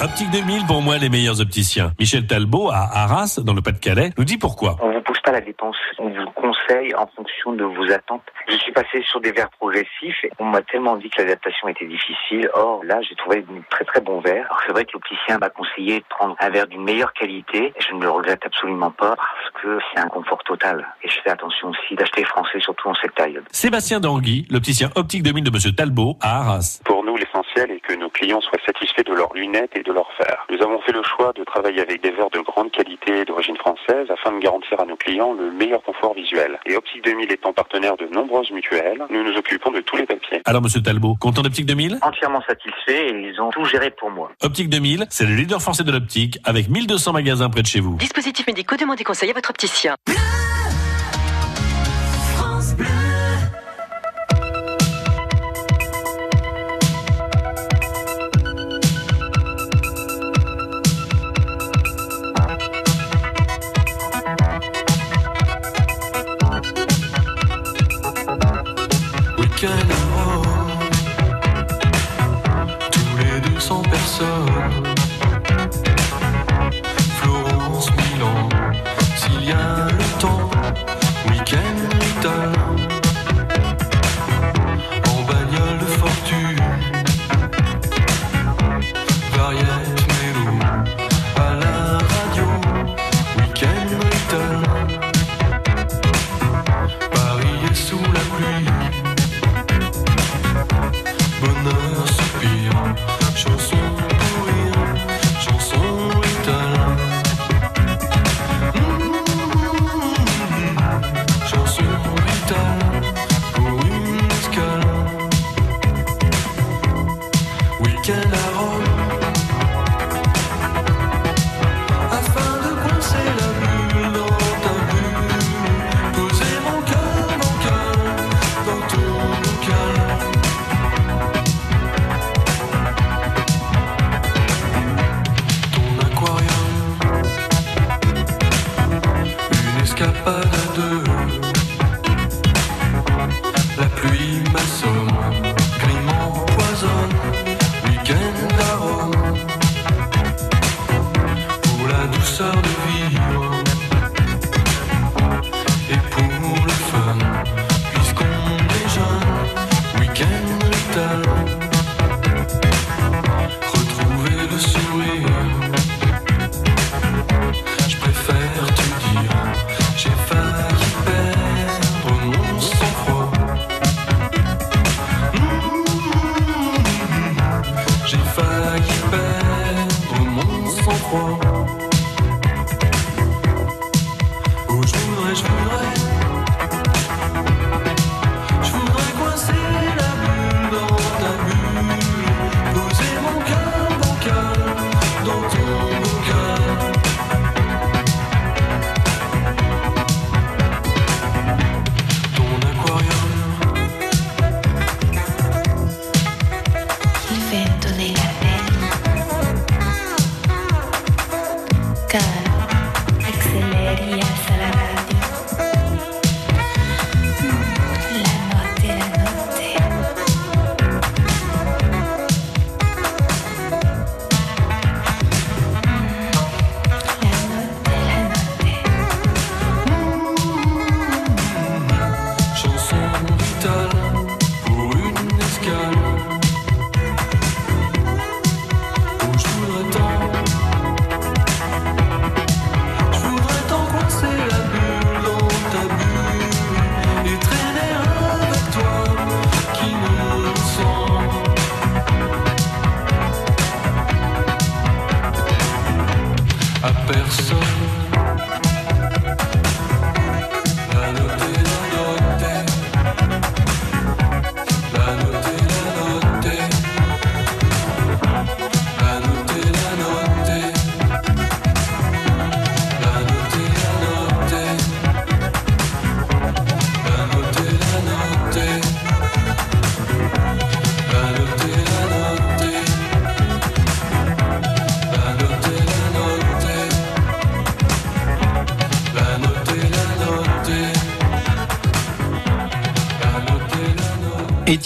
Optique 2000, pour moi, les meilleurs opticiens. Michel Talbot, à Arras, dans le Pas-de-Calais, nous dit pourquoi. On vous pousse pas la dépense. On vous conseille en fonction de vos attentes. Je suis passé sur des verres progressifs et on m'a tellement dit que l'adaptation était difficile. Or, là, j'ai trouvé de très très bons verres. Alors, c'est vrai que l'opticien m'a conseillé de prendre un verre d'une meilleure qualité. Et je ne le regrette absolument pas parce que c'est un confort total. Et je fais attention aussi d'acheter français, surtout en cette période. Sébastien Danguy, l'opticien Optique 2000 de Monsieur Talbot, à Arras. Pour nous, l'essentiel est que nos clients soient satisfaits de leurs lunettes et de leurs verres. Nous avons fait le choix de travailler avec des verres de grande qualité d'origine française afin de garantir à nos clients le meilleur confort visuel. Et Optique 2000 étant partenaire de nombreuses mutuelles, nous nous occupons de tous les papiers. Alors, Monsieur Talbot, content d'Optique 2000 Entièrement satisfait et ils ont tout géré pour moi. Optique 2000, c'est le leader français de l'optique, avec 1200 magasins près de chez vous. Dispositifs médicaux, demandez conseil à votre opticien. 200 personnes. Florence, Milan, s'il y a dans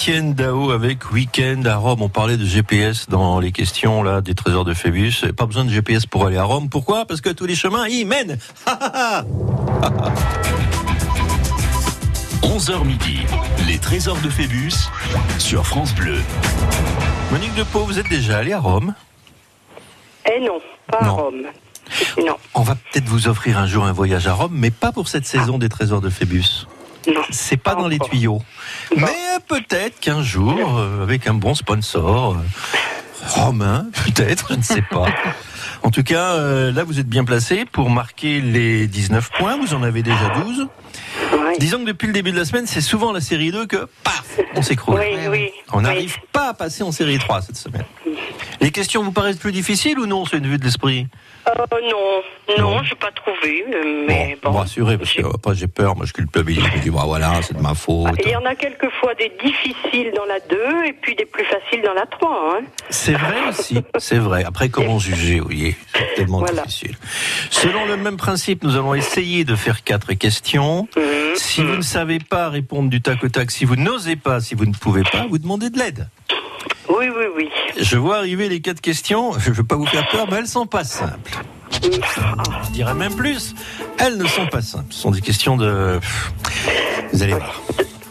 Étienne Dao avec Weekend à Rome. On parlait de GPS dans les questions là des trésors de Phébus. Pas besoin de GPS pour aller à Rome. Pourquoi? Parce que tous les chemins y mènent. 11h midi, les trésors de Phébus sur France Bleu. Monique de Pau, vous êtes déjà allée à Rome? Eh non, pas à. Rome. Non. On va peut-être vous offrir un jour un voyage à Rome, mais pas pour cette saison des trésors de Phébus. C'est pas dans les tuyaux. Mais peut-être qu'un jour, euh, avec un bon sponsor, euh, romain, peut-être, je ne sais pas. En tout cas, euh, là, vous êtes bien placé pour marquer les 19 points. Vous en avez déjà 12. Disons que depuis le début de la semaine, c'est souvent la série 2 que, paf, on s'écroule. Oui, oui. On n'arrive pas à passer en série 3 cette semaine. Les questions vous paraissent plus difficiles ou non C'est une vue de l'esprit? Euh, non, non, j'ai pas trouvé, mais Bon, bon. parce que après j'ai peur, moi je culpabilise, je me dis, bah, voilà, c'est de ma faute. Il y en a quelquefois des difficiles dans la 2 et puis des plus faciles dans la 3. Hein. C'est vrai aussi, c'est vrai. Après, comment juger, vous voyez C'est tellement Voilà. difficile. Selon le même principe, nous allons essayer de faire quatre questions. Mhm. Si vous ne savez pas répondre du tac au tac, si vous n'osez pas, si vous ne pouvez pas, vous demandez de l'aide. Oui, oui, oui. Je vois arriver les quatre questions, je ne veux pas vous faire peur, mais elles sont pas simples. Je dirais même plus, elles ne sont pas simples. Ce sont des questions de... Vous allez voir.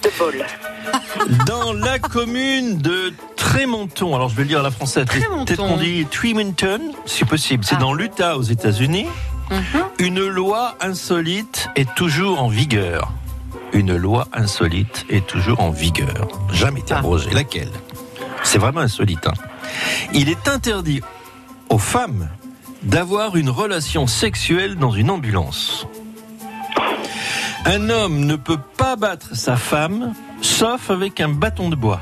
De bol. Dans la commune de Tremonton, alors je vais le dire à la française, peut-être qu'on dit Tremonton, si possible, c'est dans l'Utah aux États-Unis. Une loi insolite est toujours en vigueur. Une loi insolite est toujours en vigueur. Jamais été abrogée. Laquelle? C'est vraiment insolite. hein. Il est interdit aux femmes d'avoir une relation sexuelle dans une ambulance. Un homme ne peut pas battre sa femme sauf avec un bâton de bois.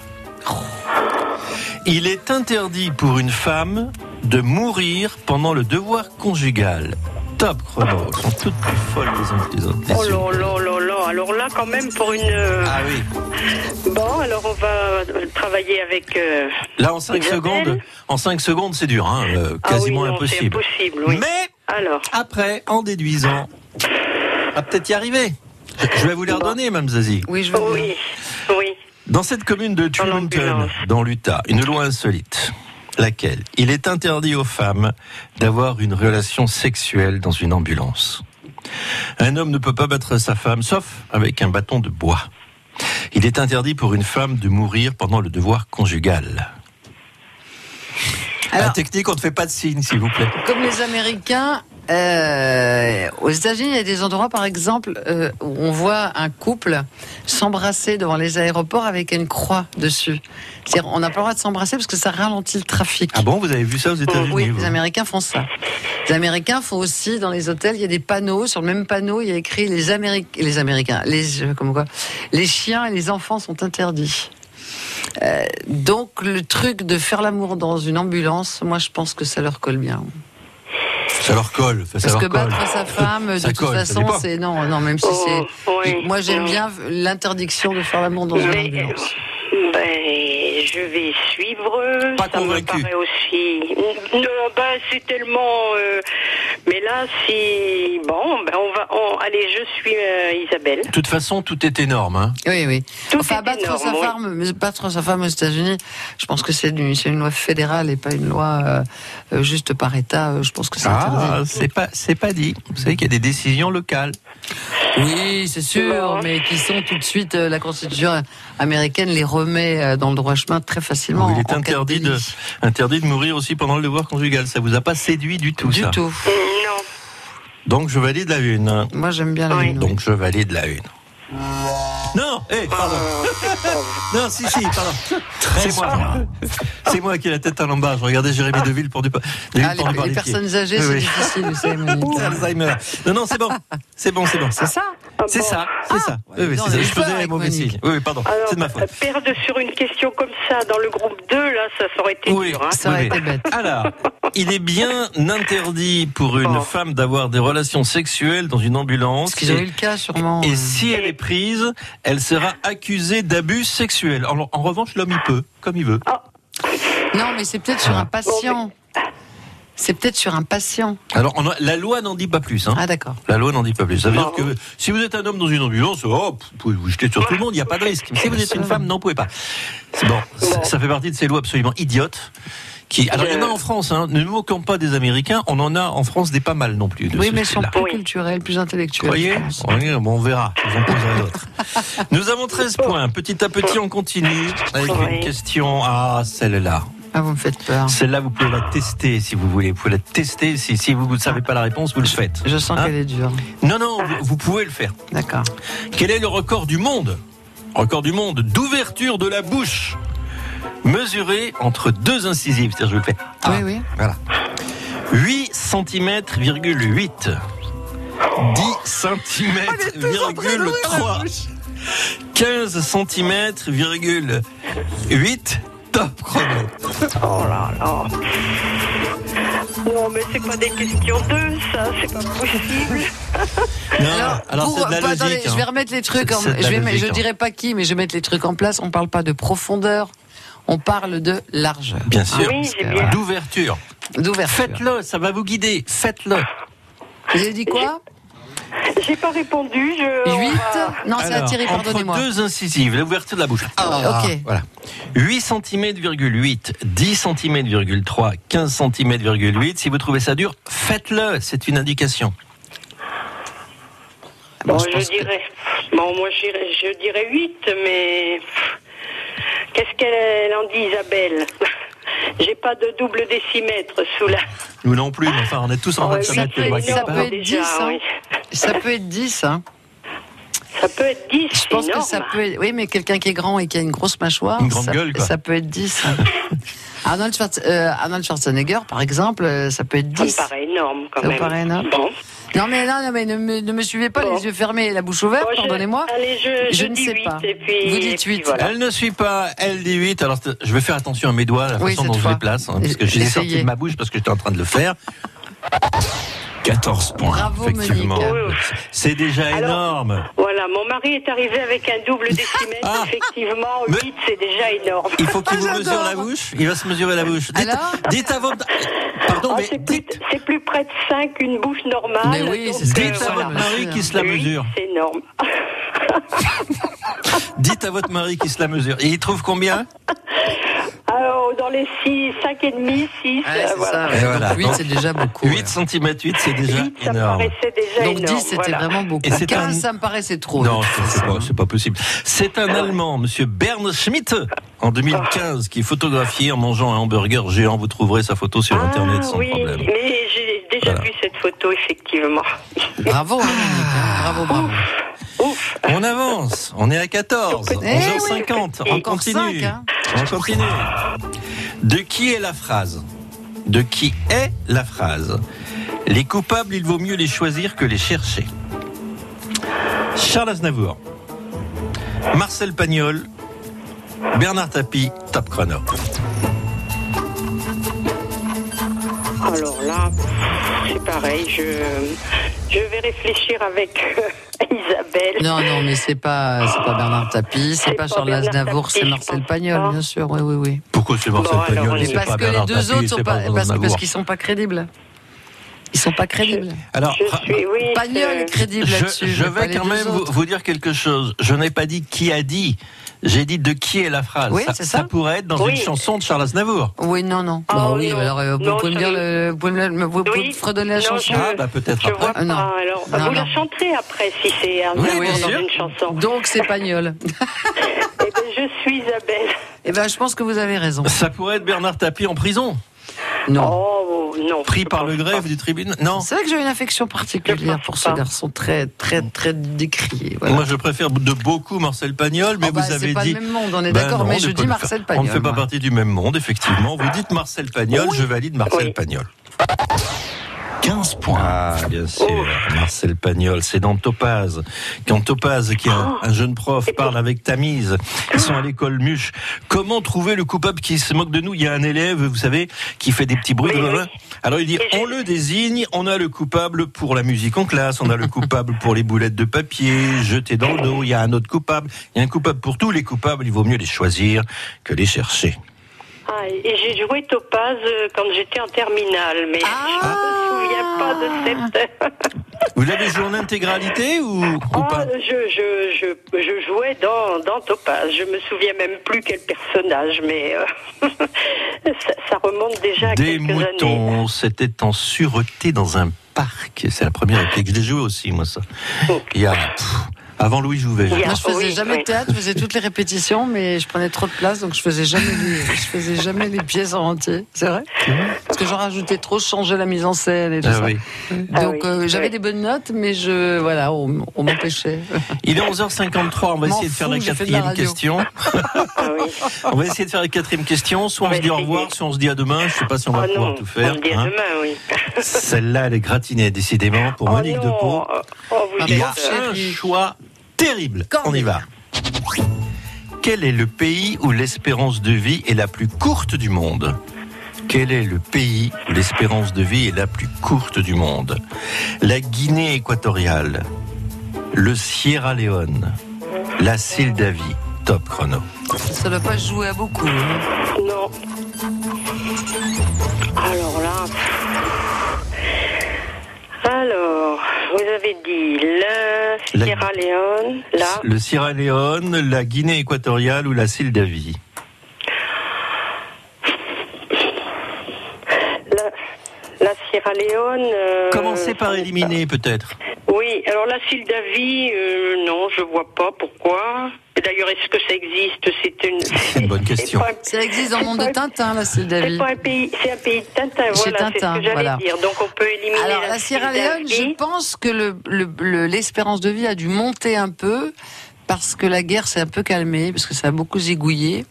Il est interdit pour une femme de mourir pendant le devoir conjugal. Top chrono, elles sont toutes plus folles les unes que les autres. Oh Alors là, quand même, pour une. euh, Ah oui. Bon, alors on va euh, travailler avec. euh, Là en 5 Isabelle. secondes, en 5 secondes c'est dur, hein, euh, Ah quasiment oui, non, c'est impossible. impossible, oui. Mais alors. après, en déduisant, on va peut-être y arriver. Je- vais vous les redonner, Mme Zazie. Oui, je veux Oui, oui. Dans cette commune de dans l'Utah, une loi insolite. Laquelle? Il est interdit aux femmes d'avoir une relation sexuelle dans une ambulance. Un homme ne peut pas battre sa femme, sauf avec un bâton de bois. Il est interdit pour une femme de mourir pendant le devoir conjugal. La technique, on ne fait pas de signe, s'il vous plaît. Comme les Américains, euh, aux États-Unis, il y a des endroits, par exemple, euh, où on voit un couple s'embrasser devant les aéroports avec une croix dessus. C'est-à-dire, on n'a pas le droit de s'embrasser parce que ça ralentit le trafic. Ah bon, vous avez vu ça aux États-Unis Oui, vous les Américains font ça. Les Américains font aussi dans les hôtels, il y a des panneaux. Sur le même panneau, il y a écrit les Américains, les Américains, les euh, comment quoi, les chiens et les enfants sont interdits. Euh, donc le truc de faire l'amour dans une ambulance, moi je pense que ça leur colle bien. Ça leur colle. ça Parce leur que colle. battre sa femme, de Ça toute colle, façon, c'est non, non, même si Oh, c'est. Moi, j'aime bien l'interdiction de faire l'amour dans une ambulance. Ben, je vais suivre. Pas ça convaincu. me paraît aussi. Non, ben, c'est tellement. euh, Mais là, si. Bon, ben, on va. on- Allez, je suis euh, Isabelle. De toute façon, tout est énorme. Hein. Oui, oui. Tout enfin, est battre énorme, sa femme, battre sa femme aux États-Unis, je pense que c'est une, c'est une loi fédérale et pas une loi euh, euh, juste par État. Je pense que c'est Ah, c'est pas, c'est pas dit. Vous savez qu'il y a des décisions locales. Oui, c'est sûr, mais qui sont tout de suite euh, la Constitution américaine les remet euh, dans le droit chemin très facilement. il est de interdit de, délit. interdit de mourir aussi pendant le devoir conjugal. Ça vous a pas séduit du tout, Du ça tout. Non. Donc je valide la une. Moi, j'aime bien la une. Donc je valide la une. Non, eh, pardon. non, si, si, pardon. C'est moi. C'est moi qui ai la tête à l'embâche. Regardez Jérémy Deville pour du pa- Deville Ah, les, pour du les les pieds. personnes âgées, Oui, c'est oui. difficile, vous savez, Alzheimer. Non, non, c'est bon. C'est bon, c'est bon. C'est ça C'est ça, c'est ça. Oui, oui, non, c'est ça. Je faisais les mauvais signes. Oui, oui, pardon. C'est de ma faute. perdre sur une question comme ça dans le groupe 2, là, ça, ça aurait été Oui, dur. Hein. Ça aurait été bête. Alors, il est bien interdit pour une femme d'avoir des relations sexuelles dans une ambulance. Parce qu'ils ont Et- eu le cas, sûrement. Et euh. si elle est prise, elle sera accusée d'abus sexuels. En, en revanche, l'homme, il peut, comme il veut. Non, mais c'est peut-être sur un patient. C'est peut-être sur un patient. Alors, on a- la loi n'en dit pas plus. Hein. Ah d'accord. La loi n'en dit pas plus. Ça veut dire que si vous êtes un homme dans une ambulance, oh, vous pouvez vous jeter sur tout le monde, il n'y a pas de risque. Mais si vous êtes une femme, non, vous pouvez pas. C'est bon. Ça, ça fait partie de ces lois absolument idiotes. Qui, alors, il y en a en France, hein. ne nous moquons pas des Américains, on en a en France des pas mal non plus. De Oui, ce mais ils sont plus culturels, plus intellectuels. Oui, bon, on verra. Nous avons 13 points. Petit à petit, on continue avec une question. Ah, celle-là. Ah, vous me faites peur. Celle-là, vous pouvez la tester si vous voulez. Vous pouvez la tester. Si, si vous ne savez pas la réponse, vous le faites. Je sens Hein qu'elle est dure. Non, non, vous, vous pouvez le faire. D'accord. Quel est le record du monde Record du monde d'ouverture de la bouche mesuré entre deux incisives? C'est-à-dire, je le fais. Ah, Oui, oui. Voilà. 8 cm, 8. 10 cm, 3. 15 cm, 8. Top chrono. Oh là là. Non, mais c'est pas des questions d'eux, ça, c'est pas possible. Non, alors, Pour- c'est de la logique. attendez, je vais hein. remettre les trucs. En, je, vais, logique, je hein. dirais pas qui, mais je vais mettre les trucs en place. On parle pas de profondeur, on parle de largeur. Bien sûr. Hein, parce que, voilà. D'ouverture. D'ouverture. Faites-le, ça va vous guider. Faites-le. Vous avez dit quoi? J'ai pas répondu, je. 8 Non, c'est Alors, Thierry, entre pardonnez-moi. deux incisives, l'ouverture de la bouche. Ah, ok. Voilà. 8 cm, 8, 10 cm, 3, 15 cm, 8. Si vous trouvez ça dur, faites-le. C'est une indication. Bon, je je, pense que- dirais. Bon, moi, je dirais, je dirais 8, mais. Qu'est-ce qu'elle en dit, Isabelle? J'ai pas de double décimètre sous la. Nous non plus, mais enfin, on est tous en train de se ça mettre peut les doigts être quelque Ça part. peut être déjà, 10. hein. oui. Ça peut être 10. Hein. Ça peut être 10. Je pense que ça peut être... Oui, mais quelqu'un qui est grand et qui a une grosse mâchoire, Une grande ça, gueule, quoi. ça peut être 10. hein. Arnold, Schwarz- euh, Arnold Schwarzenegger, par exemple, euh, ça peut être Ça me 10. paraît énorme, quand Ça vous même. paraît énorme Bon. Non, mais, non, non, mais ne, me, ne me suivez pas Bon. les yeux fermés et la bouche ouverte, Bon, pardonnez-moi. Allez, je, Je je ne sais 8, pas. et puis. Vous et dites puis 8. voilà. Elle ne suit pas, elle dit 8. Alors, je vais faire attention à mes doigts, la Oui, façon dont je les place, hein, parce que j'ai sorti de ma bouche parce que j'étais en train de le faire. 14 points. Bravo, Effectivement. C'est déjà Alors, énorme. Voilà, mon mari est arrivé avec un double décimètre. Ah. Effectivement, Mais- 8, c'est déjà énorme. Il faut qu'il Ah, vous j'adore. mesure la bouche. Il va se mesurer la bouche. Dites, Alors dites à votre. Pardon, Ah, mais c'est, plus, dites, c'est plus près de 5 qu'une bouche normale. Mais oui, c'est ce que dites à votre mari qui se la mesure. C'est énorme. Dites à votre mari qui se la mesure. Et il trouve combien Alors, dans les 6, 5 et demi, 6, Ouais, c'est voilà. ça. ouais. Voilà. Donc 8, Donc, c'est déjà beaucoup. 8 cm 8, c'est déjà 8, ça énorme. paraissait déjà Donc énorme. 10, c'était voilà. vraiment beaucoup. Et c'est 15, un- ça me paraissait trop. Non, c'est pas, pas possible. C'est un Allemand, monsieur Bernd Schmidt, en 2015, qui est photographié en mangeant un hamburger géant. Vous trouverez sa photo sur Internet Ah, sans oui, problème. mais j'ai déjà Voilà. vu cette photo, effectivement. Bravo, hein, Monique, hein. Bravo, bravo. Ouf. On avance, on est à 14, Eh 11h50, oui. on continue. hein. On continue. De qui est la phrase? De qui est la phrase? Les coupables, il vaut mieux les choisir que les chercher. Charles Aznavour, Marcel Pagnol, Bernard Tapie, top chrono. Alors là, c'est pareil, je, je vais réfléchir avec euh, Isabelle. Non, non, mais c'est pas, c'est pas Bernard Tapie, c'est pas pas Charles Aznavour, c'est Marcel Pagnol, pas. bien sûr, oui, oui, oui. Pourquoi c'est Marcel Bon, alors, Pagnol c'est parce pas que les deux Tapie, autres sont pas, parce, parce qu'ils sont pas crédibles. Ils sont pas crédibles. Alors, Je suis, oui. Pagnol est crédible je, là-dessus. je pas vais quand même vous, dire quelque chose. Je n'ai pas dit qui a dit. J'ai dit de qui est la phrase. Oui, ça, ça. pourrait être dans Oui. une chanson de Charles Aznavour. Oui, non, non. Ah, Bah oui, non. alors euh, vous Non, pouvez me dire, le, vous pouvez me, vous pouvez Oui. me fredonner la Non, chanson. je- Ah, bah peut-être Je après. vois Ah, non. pas. Alors, Non, vous non. la chanterez après si c'est un Oui, dans sûr. une chanson. Donc c'est Pagnol. Eh ben, je suis Isabelle. Eh ben, je pense que vous avez raison. Ça pourrait être Bernard Tapie en prison, Non. Oh non. pris par le pas. du tribunal. Non. C'est vrai que j'ai une affection particulière pour ce pas. garçon très, très, très décrié. Voilà. Moi, je préfère de beaucoup Marcel Pagnol, mais Oh, bah, vous avez c'est pas dit. le même monde, on est Ben d'accord, non, mais on je dis Marcel On Pagnol. ne fait pas moi. partie du même monde, effectivement. Vous dites Marcel Pagnol, je valide Marcel Oui. Pagnol. 15 points. Ah, bien sûr, Marcel Pagnol, c'est dans Topaz. Quand Topaz, qui est un, un jeune prof, parle avec Tamise, ils sont à l'école Muche. Comment trouver le coupable qui se moque de nous? Il y a un élève, vous savez, qui fait des petits bruits. Oui, oui. Alors il dit, on le désigne, on a le coupable pour la musique en classe, on a le coupable pour les boulettes de papier jetées dans le dos, il y a un autre coupable, il y a un coupable pour tous les coupables, il vaut mieux les choisir que les chercher. Ah, et j'ai joué Topaz euh, quand j'étais en terminale, mais je me souviens pas de cette. Vous l'avez joué en intégralité ou, ou Ah, pas je, je, je, je jouais dans, dans Topaz. Je me souviens même plus quel personnage, mais euh, ça, ça remonte déjà à Des quelques années. moutons, c'était en sûreté dans un parc. C'est la première réplique. Je l'ai joué aussi, moi, ça. Il y a, pff, avant Louis Jouvet. je Moi, je faisais jamais de théâtre, je faisais toutes les répétitions, mais je prenais trop de place, donc je faisais jamais les, je faisais jamais les pièces en entier. C'est vrai Parce que j'en rajoutais trop, je changeais la mise en scène et tout Ah ça. oui. Donc euh, j'avais des bonnes notes, mais je voilà, on, on m'empêchait. Il est 11h53, on va essayer de faire la quatrième question. on va essayer de faire la quatrième question. Soit on, se dit au revoir, soit on se dit à demain. Je sais pas si on va Ah pouvoir non, tout faire. on dit à hein. demain, oui. Celle-là, elle est gratinée, décidément, pour Monique non, de Pau. oh, Il y a un choix terrible. On y va. Quel est le pays où l'espérance de vie est la plus courte du monde? Quel est le pays où l'espérance de vie est la plus courte du monde? La Guinée équatoriale, le Sierra Leone, la Sildavie. Top chrono. Ça ne doit pas jouer à beaucoup. hein. Non. Alors là. Alors, vous avez dit la La- Sierra Leone, là. Le Sierra Leone, la Guinée équatoriale ou la Sildavie? La, la Sierra Leone. euh, Commencez par éliminer peut-être. Oui, alors la Sildavie, euh, non, je vois pas pourquoi. D'ailleurs, est-ce que ça existe? C'est une. C'est une bonne question. Ça existe dans le monde de Tintin, la Sildavie. C'est pas un pays, c'est un pays de Tintin, voilà, c'est ce Tintin, que j'allais voilà. dire. Donc on peut éliminer Alors, la, la Sierra Leone, je pense que le- le- le- l'espérance de vie a dû monter un peu parce que la guerre s'est un peu calmée, parce que ça a beaucoup zigouillé.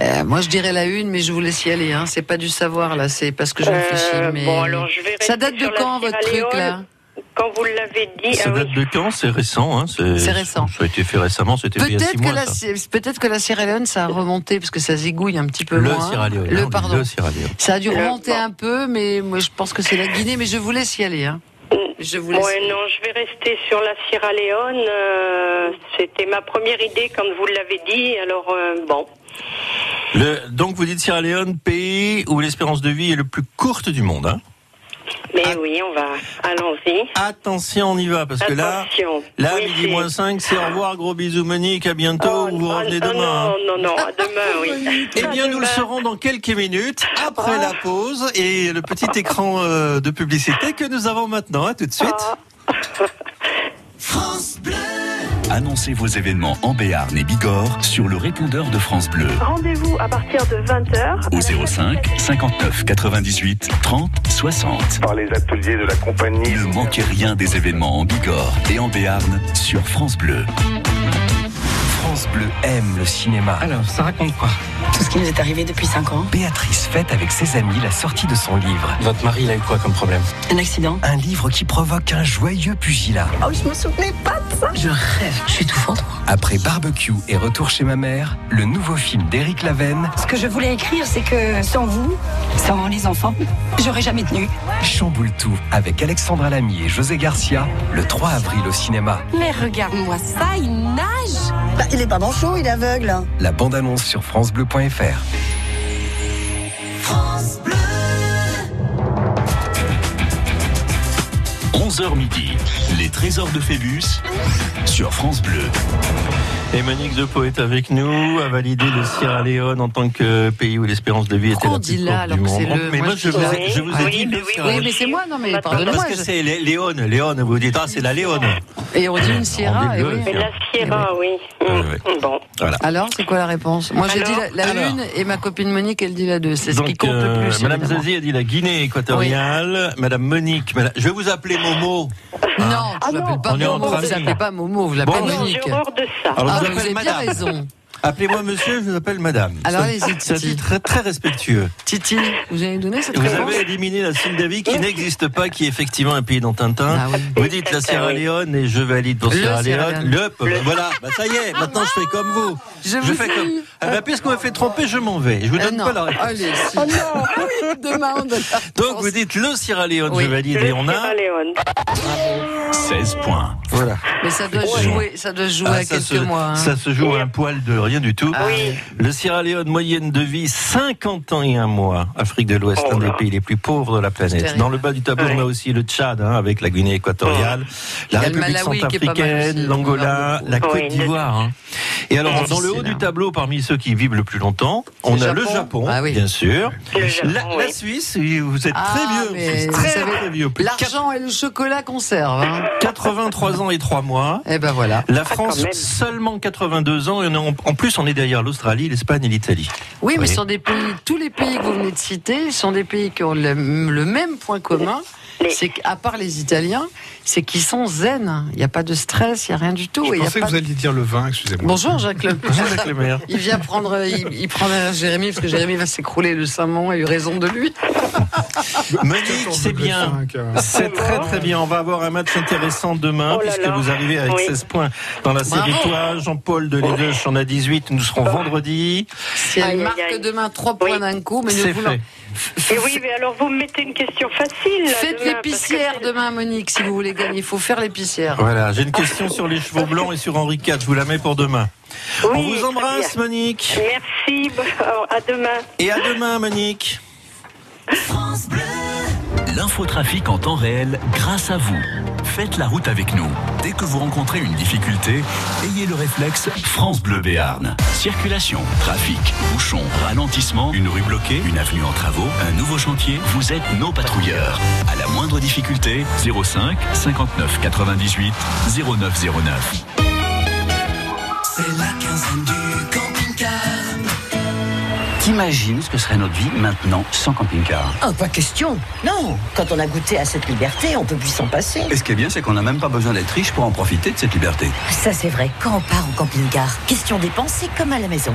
Euh, moi, je dirais la une, mais je vous laisse y aller. Hein. C'est pas du savoir là, c'est parce que je Euh, réfléchis. Mais bon, alors, je vais ça date de quand votre truc là? Quand vous l'avez dit, Ça ah oui, date de quand? C'est récent. Hein C'est récent. Ça a été fait récemment, c'était fait il y a six Peut-être que, mois. la, peut-être que la Sierra Leone, ça a remonté parce que ça zigouille un petit peu Le moins. Sierra Leone. hein, on Le dit pardon. Le Sierra Leone. Ça a dû remonter un peu, mais moi je pense que c'est la Guinée. Mais je vous laisse y aller. Hein. Je vous laisse. Ouais, non, je vais rester sur la Sierra Leone. euh, C'était ma première idée quand vous l'avez dit. Alors, euh, bon. Le- donc vous dites Sierra Leone, pays où l'espérance de vie est le plus courte du monde. Hein Mais oui, on va. Allons-y. Attention, on y va, parce que là, là, Oui, midi c'est- moins 5, c'est au revoir, gros bisous Monique, à bientôt, vous revenez Ah, demain. hein. non, non, non, à demain, oui. Eh bien, nous le saurons dans quelques minutes, après Ah. la pause et le petit écran euh, de publicité que nous avons maintenant. À tout de suite. France Bleu. Annoncez vos événements en Béarn et Bigorre sur le répondeur de France Bleu Rendez-vous à partir de 20h. au 05 59 98 30 60. Par les ateliers de la compagnie. Ne manquez rien des événements en Bigorre et en Béarn sur France Bleu. France Bleu aime le cinéma. Alors, ça raconte quoi? Tout ce qui nous est arrivé depuis 5 ans. Béatrice fête avec ses amis la sortie de son livre. Votre mari, il a eu quoi comme problème? Un accident. Un livre qui provoque un joyeux pugilat. Oh, je me souvenais pas de ça. Je rêve. Je suis étouffante. Après Barbecue et Retour chez ma mère, le nouveau film d'Éric Lavenne Ce que je voulais écrire, c'est que sans vous, sans les enfants, j'aurais jamais tenu. chamboule tout avec Alexandra Lamy et José Garcia le 3 avril au cinéma. Mais regarde-moi ça, il nage bah, Il est pas manchot, il est aveugle. La bande-annonce sur francebleu.fr. France Bleu. 11h midi, les trésors de Phébus sur France Bleu. Et Monique de est avec nous, a validé le Sierra Leone en tant que pays où l'espérance de vie était Pourquoi la on plus dit là courte alors du monde. le. Mais moi, je vous ai, je vous ai Oui, dit mais le oui, mais c'est moi, non mais Parce pardonne-moi. que je- c'est Lé- Léone, Léone, vous dites, ah, c'est la Léone. Et on dit une Sierra, et oui. Et la Sierra, oui. Mm, Bon. Voilà. Alors, c'est quoi la réponse? Moi, j'ai dit la, la Alors. une et ma copine Monique, elle dit la deux. C'est ce qui compte le euh, plus. Madame évidemment. Zazie a dit la Guinée équatoriale. Madame Monique, madame- je vais vous appeler Momo. Non, je l'appelle pas On est Momo. entre Vous appelez pas Momo, vous l'appelez Bon, Monique. J'ai horreur de ça. Vous avez bien raison. Appelez-moi monsieur, je vous appelle madame. Alors, allez-y, Titi. très, très respectueux. Titi, vous avez donné cette Vous réponse avez éliminé la Sildavie qui n'existe pas, qui est effectivement un pays dans Tintin. Ah oui. Vous dites la Sierra Leone et je valide pour Le Sierra Leone. Le, voilà, bah, ça y est, maintenant je fais comme vous. Je vous fais suis. comme. Ah bah, puisqu'on m'a fait tromper, je m'en vais. Je vous Euh, donne non. pas la réponse. Allez, si. Oh non, demain on donne la Donc vous dites le Sierra Leone, Oui. je valide et Le on Sierra a Leone. 16 points. voilà. Mais ça doit Ouais. jouer, ça doit jouer Ah, à ça quelques se, mois. hein. ça se joue à un poil de rien du tout. Le Sierra Leone, moyenne de vie, 50 ans et un mois. Afrique de l'Ouest, Oh un des pays les plus pauvres de la planète. Dans le bas du tableau, on a aussi le Tchad, hein, avec la Guinée équatoriale, y la République centrafricaine, l'Angola, la Côte Oui, d'Ivoire. hein. Et alors, Ouais, dans le haut du tableau, parmi ceux qui vivent le plus longtemps, on a le Japon. Ah oui. bien sûr. Japon, la. Suisse, vous êtes Ah, très vieux. vous êtes très, savez, très vieux. L'argent et le chocolat conservent. Hein. 83 ans et 3 mois. Eh ben voilà. La Ah, France, seulement 82 ans. Et on en plus, on est derrière l'Australie, l'Espagne et l'Italie. Oui, mais Oui. ce sont des pays, tous les pays que vous venez de citer sont des pays qui ont le, le même point commun. C'est qu'à part les Italiens, c'est qu'ils sont zen. Il n'y a pas de stress, il n'y a rien du tout. Je Et il y a pensais pas que vous de- alliez dire le vin, excusez-moi. Bonjour Jacques Le Bonjour. Il vient prendre, il, il prend Jérémy parce que Jérémy va s'écrouler le Saint-Mont a eu raison de lui. Monique, c'est bien. C'est très très bien. On va avoir un match intéressant demain Oh là puisque là. vous arrivez avec Oui. 16 points dans la série Bravo. Toi. Jean-Paul de Lédeuche en a 18. Nous serons vendredi. Si elle Aïe, aïe, marque aïe. demain trois points d'un coup, mais nous C'est voulons. fait. Et oui, mais alors vous me mettez une question facile. là, Faites l'épicière demain, Monique, si vous voulez gagner. Il faut faire l'épicière. Voilà, j'ai une question sur les chevaux blancs et sur Henri IV. Je vous la mets pour demain. Oui, On vous embrasse. Monique. Merci, alors, à demain. Et à demain, Monique. L'infotrafic en temps réel grâce à vous. Faites la route avec nous. Dès que vous rencontrez une difficulté, ayez le réflexe France Bleu Béarn. Circulation, trafic, bouchon, ralentissement, une rue bloquée, une avenue en travaux, un nouveau chantier, vous êtes nos patrouilleurs. À la moindre difficulté, 05 59 98 0909. C'est la quinzaine du. T'imagines ce que serait notre vie maintenant sans camping-car Ah, pas question. Non, quand on a goûté à cette liberté, on peut plus s'en passer. Et ce qui est bien, c'est qu'on n'a même pas besoin d'être riche pour en profiter de cette liberté. Ça, c'est vrai. Quand on part en camping-car, question dépenser comme à la maison.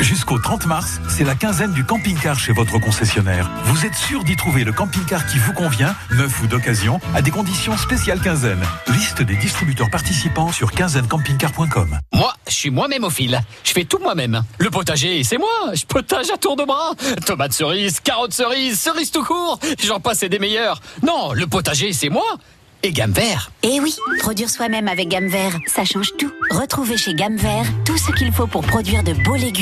Jusqu'au 30 mars, c'est la quinzaine du camping-car chez votre concessionnaire. Vous êtes sûr d'y trouver le camping-car qui vous convient, neuf ou d'occasion, à des conditions spéciales quinzaine. Liste des distributeurs participants sur quinzainecampingcar.com. Moi, je suis moi-même au fil. Je fais tout moi-même. Le potager, c'est moi. Je potage à tour de bras. Tomates cerises, carottes cerises, cerises tout court. J'en passe et des meilleurs. Non, le potager, c'est moi. Et gamme vert. Et oui, produire soi-même avec Gamme Vert, ça change tout. Retrouvez chez Gamme Vert tout ce qu'il faut pour produire de beaux légumes.